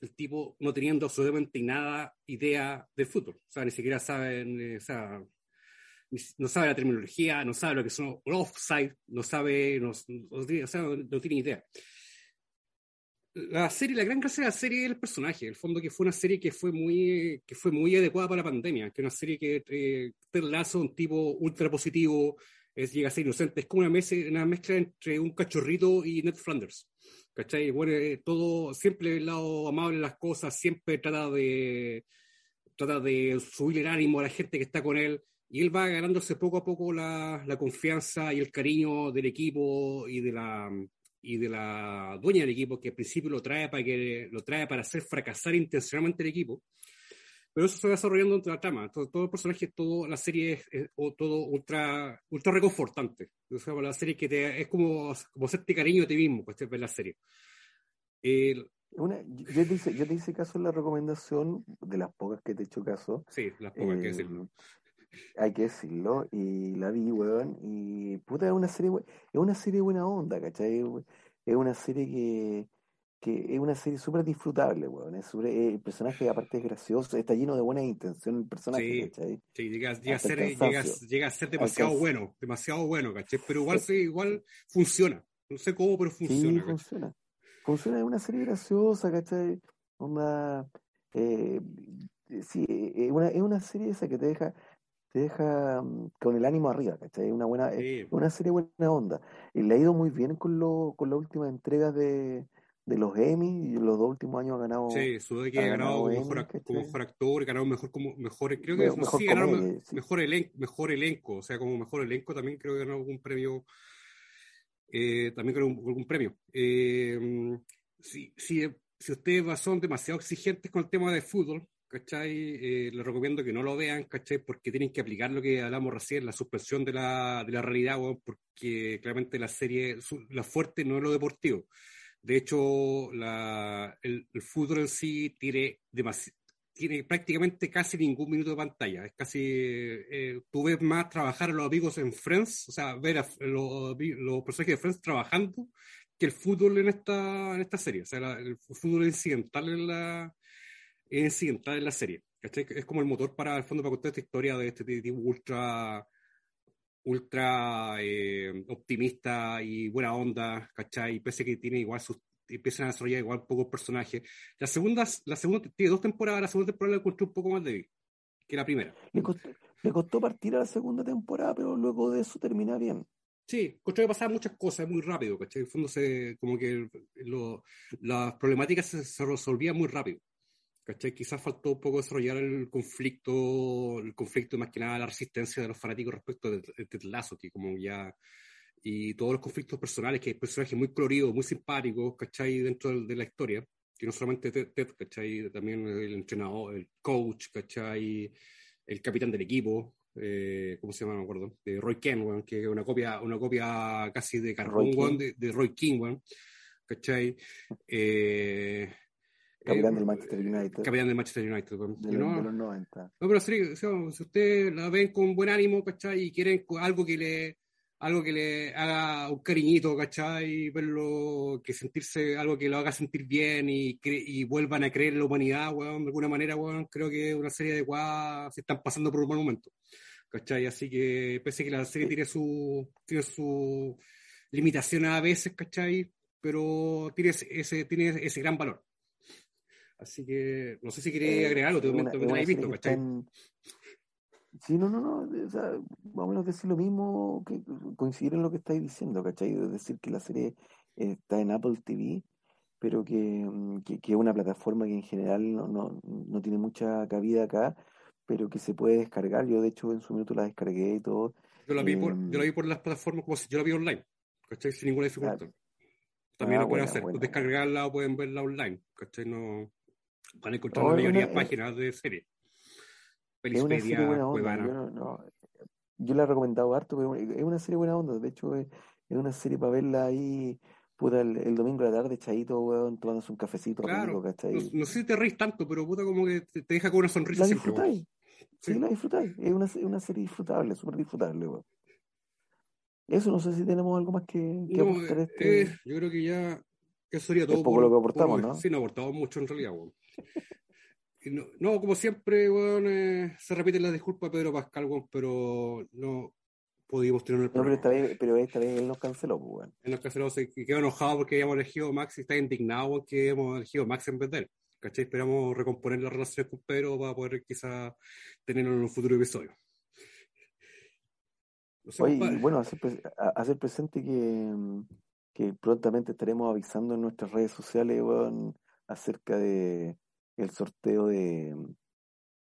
El tipo no teniendo absolutamente nada idea de fútbol. O sea, ni siquiera saben, eh, o sea, no sabe la terminología, no sabe lo que son offside, no sabe, no, o sea, no tiene idea. La serie, la gran gracia de la serie es el personaje, el fondo que fue una serie que fue muy, que fue muy adecuada para la pandemia, que es una serie que eh, Ted Lasso, un tipo ultra positivo, es, llega a ser inocente, es como una una mezcla entre un cachorrito y Ned Flanders. ¿Cachai? Bueno, eh, todo, siempre el lado amable de las cosas, siempre trata de, trata de subir el ánimo a la gente que está con él, y él va ganándose poco a poco la, la confianza y el cariño del equipo y de la y de la dueña del equipo que al principio lo trae para que lo trae para hacer fracasar intencionalmente el equipo pero eso se va desarrollando entre la trama. Todo, todo el personaje, toda la serie es, es- o todo ultra, ultra reconfortante. O sea, la serie que te, es como, como hacerte cariño a ti mismo, pues, ver la serie. El- Una, yo, te hice, yo te hice caso en la recomendación, de las pocas que te he hecho caso, sí, las pocas que eh, decirlo. hay que decirlo, y la vi, weón, y puta, es una serie, es una serie buena onda, ¿cachai? Es una serie que, que es una serie súper disfrutable, weón, es súper- eh, el personaje aparte es gracioso, está lleno de buenas intenciones el personaje, Sí. ¿cachai? Sí, llega, llega, a ser, llega, cansancio. llega a ser demasiado Alcanza- bueno, demasiado bueno, ¿cachai? Pero igual, Sí. sí, igual funciona. No sé cómo, pero funciona. funciona. Funciona, es una serie graciosa, ¿cachai? Una, eh, sí, es una, es una serie esa que te deja, te deja mm, con el ánimo arriba, ¿cachai? Una buena, Sí. una serie buena onda. Y le ha ido muy bien con lo, con las últimas entregas de, de los Emmy, y los dos últimos años ha ganado Sí, Sudeikis ha ha ganado como Emmy, mejor, ¿cachai? como mejor actor, ganado mejor como mejor, creo que mejor si ganaron comedia, sí. mejor elenco, mejor elenco, o sea, como mejor elenco también creo que ganó algún premio, eh, también un- algún premio. Eh, si, si, si ustedes son demasiado exigentes con el tema de fútbol, ¿cachai? Eh, les recomiendo que no lo vean, ¿cachai? Porque tienen que aplicar lo que hablamos recién, la suspensión de la, de la realidad, porque claramente la serie, su- la fuerte no es lo deportivo. De hecho, el, fútbol en sí tiene, tiene prácticamente casi ningún minuto de pantalla. Es casi, eh, tú ves más trabajar a los amigos en Friends, o sea, ver a los, los personajes de Friends trabajando que el fútbol en esta, en esta serie. O sea, el fútbol incidental en la, incidental en la serie. ¿cachai? Es como el motor para, el fondo, para contar esta historia de este tipo ultra ultra eh, optimista y buena onda, ¿cachai? Y pese que tiene igual sus empiezan a desarrollar igual pocos personajes. La segunda, la segunda tiene dos temporadas, la segunda temporada la encontré un poco más débil que la primera. Le costó, le costó partir a la segunda temporada, pero luego de eso termina bien. Sí, encontré que pasaban muchas cosas muy rápido, ¿cachai? En el fondo se, como que lo- las problemáticas se, se resolvían muy rápido. ¿Cachai? Quizás faltó un poco desarrollar el conflicto, el conflicto más que nada la resistencia de los fanáticos respecto de, de Ted Lasso, que como ya y todos los conflictos personales, que hay personajes muy coloridos, muy simpáticos, ¿cachai? Dentro de, de la historia, que no solamente Ted, Ted, ¿cachai? También el entrenador, el coach, ¿cachai? El capitán del equipo, eh, ¿cómo se llama? No me acuerdo, de Roy Ken, que es una copia, una copia casi de carbón, Roy de, de Roy King, ¿cachai? Eh, Capitán eh, del Manchester United. Capitán del Manchester United, weón. De los, no- de los 90. no, pero sea, si ustedes la ven con buen ánimo, ¿cachai? Y quieren algo que le algo que le haga un cariñito, ¿cachai? Verlo, que sentirse, algo que lo haga sentir bien y, cre- y vuelvan a creer en la humanidad, weón, de alguna manera, weón, creo que es una serie adecuada, se están pasando por un mal momento, ¿cachai? Así que, pese a que la serie tiene su, tiene su limitación a veces, ¿cachai? Pero tiene ese- tiene ese gran valor. Así que, no sé si queréis Eh, agregar algo, te una- no una visto, ¿cachai? Sí, no, no, no, o sea, más o menos decir lo mismo, que coincidir en lo que estáis diciendo, ¿cachai? Es decir, que la serie está en Apple TV, pero que, mm, que, que es una plataforma que en general no, no, no tiene mucha cabida acá, pero que se puede descargar. Yo, de hecho, en su minuto la descargué y todo. Yo la vi por, Em, yo la vi por las plataformas como si yo la vi online, ¿cachai? Sin ninguna dificultad. También Ah, lo pueden buena, hacer, buena. descargarla o pueden verla online, ¿cachai? No, van a encontrar la No, es mayoría una- de páginas de serie. Es una serie Pelispedia, buena onda. Cuevana. Yo, no- no- yo la he recomendado harto, pero es una serie buena onda. De hecho, es, es una serie para verla ahí, puta, el, el domingo de la tarde, echadito, weón, tomándose un cafecito Claro, no, no sé si te reís tanto, pero puta como que te, te deja con una sonrisa La siempre, disfrutáis. Sí, Sí. la disfrutáis. Es una, es una serie disfrutable, súper disfrutable, weón. Eso, no sé si tenemos algo más que, que No, aportar a eh, este. eh, yo creo que ya eso sería Es todo. poco lo que aportamos, ¿no? Sí, no aportamos mucho en realidad, weón. No, no, como siempre, weón, eh, se repiten las disculpas Pedro Pascal, weón, pero no pudimos tener el No, pero esta vez, pero esta vez él nos canceló, pues, weón. En los caseros se quedó enojado porque habíamos elegido Max y está indignado porque hemos elegido a Max en vez de él. ¿Cachai? Esperamos recomponer las relaciones con Pedro para poder quizá tenerlo en un futuro episodio. No sé, Oye, y bueno, hacer, presente que, que prontamente estaremos avisando en nuestras redes sociales, weón, acerca de el sorteo de,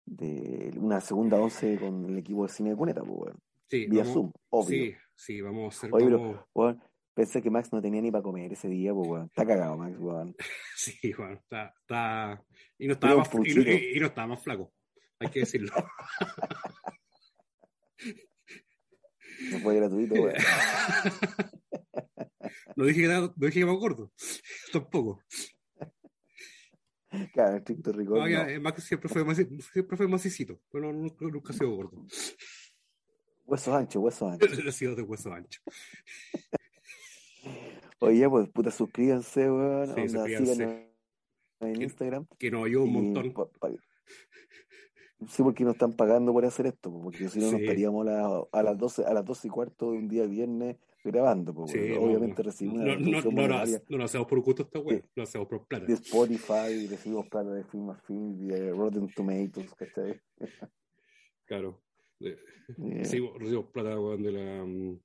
de una segunda once con el equipo de cine de Cuneta, pues, weón. sí, Vía vamos- Zoom, obvio. Sí, sí, vamos a hacer. Oye, pero- vamos- Weón, pensé que Max no tenía ni para comer ese día, pues, weón. Está cagado, Max, weón. Sí, bueno, está, está- y no estaba más, y, y- y no estaba más flaco. hay que decirlo. No fue gratuito, weón. No dije que, era- no dije que era gordo, tampoco. Claro, estricto rigor. No, ya, no. eh, Max siempre fue, siempre fue macicito, pero nunca, nunca ha sido gordo. Huesos anchos, huesos anchos. ha sido de hueso ancho. Oye, pues puta, suscríbanse, weón. Sí, síganos en Que- Instagram. Que nos ayuda un montón. pa- pa- Sí, porque nos están pagando por hacer esto, po, porque si no nos estaríamos a, la- a las 12, a las 12 y cuarto de un día viernes grabando, po, Sí, no, obviamente no, recibimos no, una no, no, hace- no lo hacemos por gusto esta wea, Sí. lo hacemos por plata. de Spotify, recibimos plata de Film Film, de Rotten Tomatoes, ¿cachai? Claro. Recibimos, plata de la mm,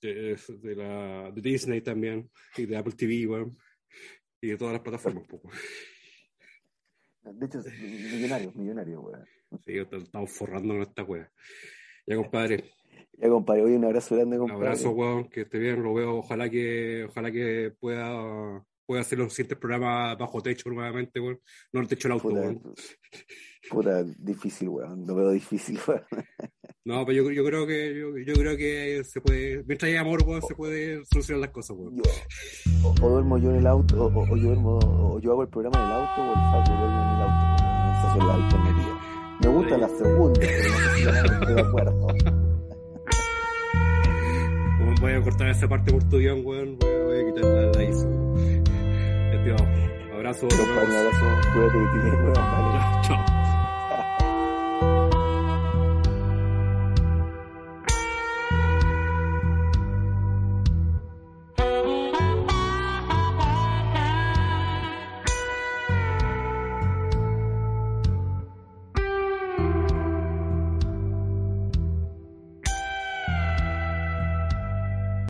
de, la de Disney también y de Apple TV weón, y de todas las plataformas weón. De hecho, millonarios, millonarios, weón. Sí, estamos forrando en esta wea. Ya compadre, Ya, compadre, un abrazo grande, un compadre. abrazo weón, que esté bien, lo veo, ojalá que ojalá que pueda pueda hacer los siguientes programas bajo techo nuevamente, weón. No el techo del auto, Puta, weón. puta, difícil, weón. Lo veo difícil, weón. No, pero yo, yo creo que yo, yo creo que se puede, mientras hay amor, weón, se puede solucionar las cosas, weón. Yo, o, o duermo yo en el auto, o, o- o yo duermo, o yo hago el programa en el auto, o el duerme en el auto. Esas son las alternativas. Me gusta Sí. la segunda, pero no estoy de acuerdo. Voy a cortar esa parte por tu guion, weón. Voy, a quitar la, ISO. Abrazo. abrazo, cuídate que tienes, weón, vale.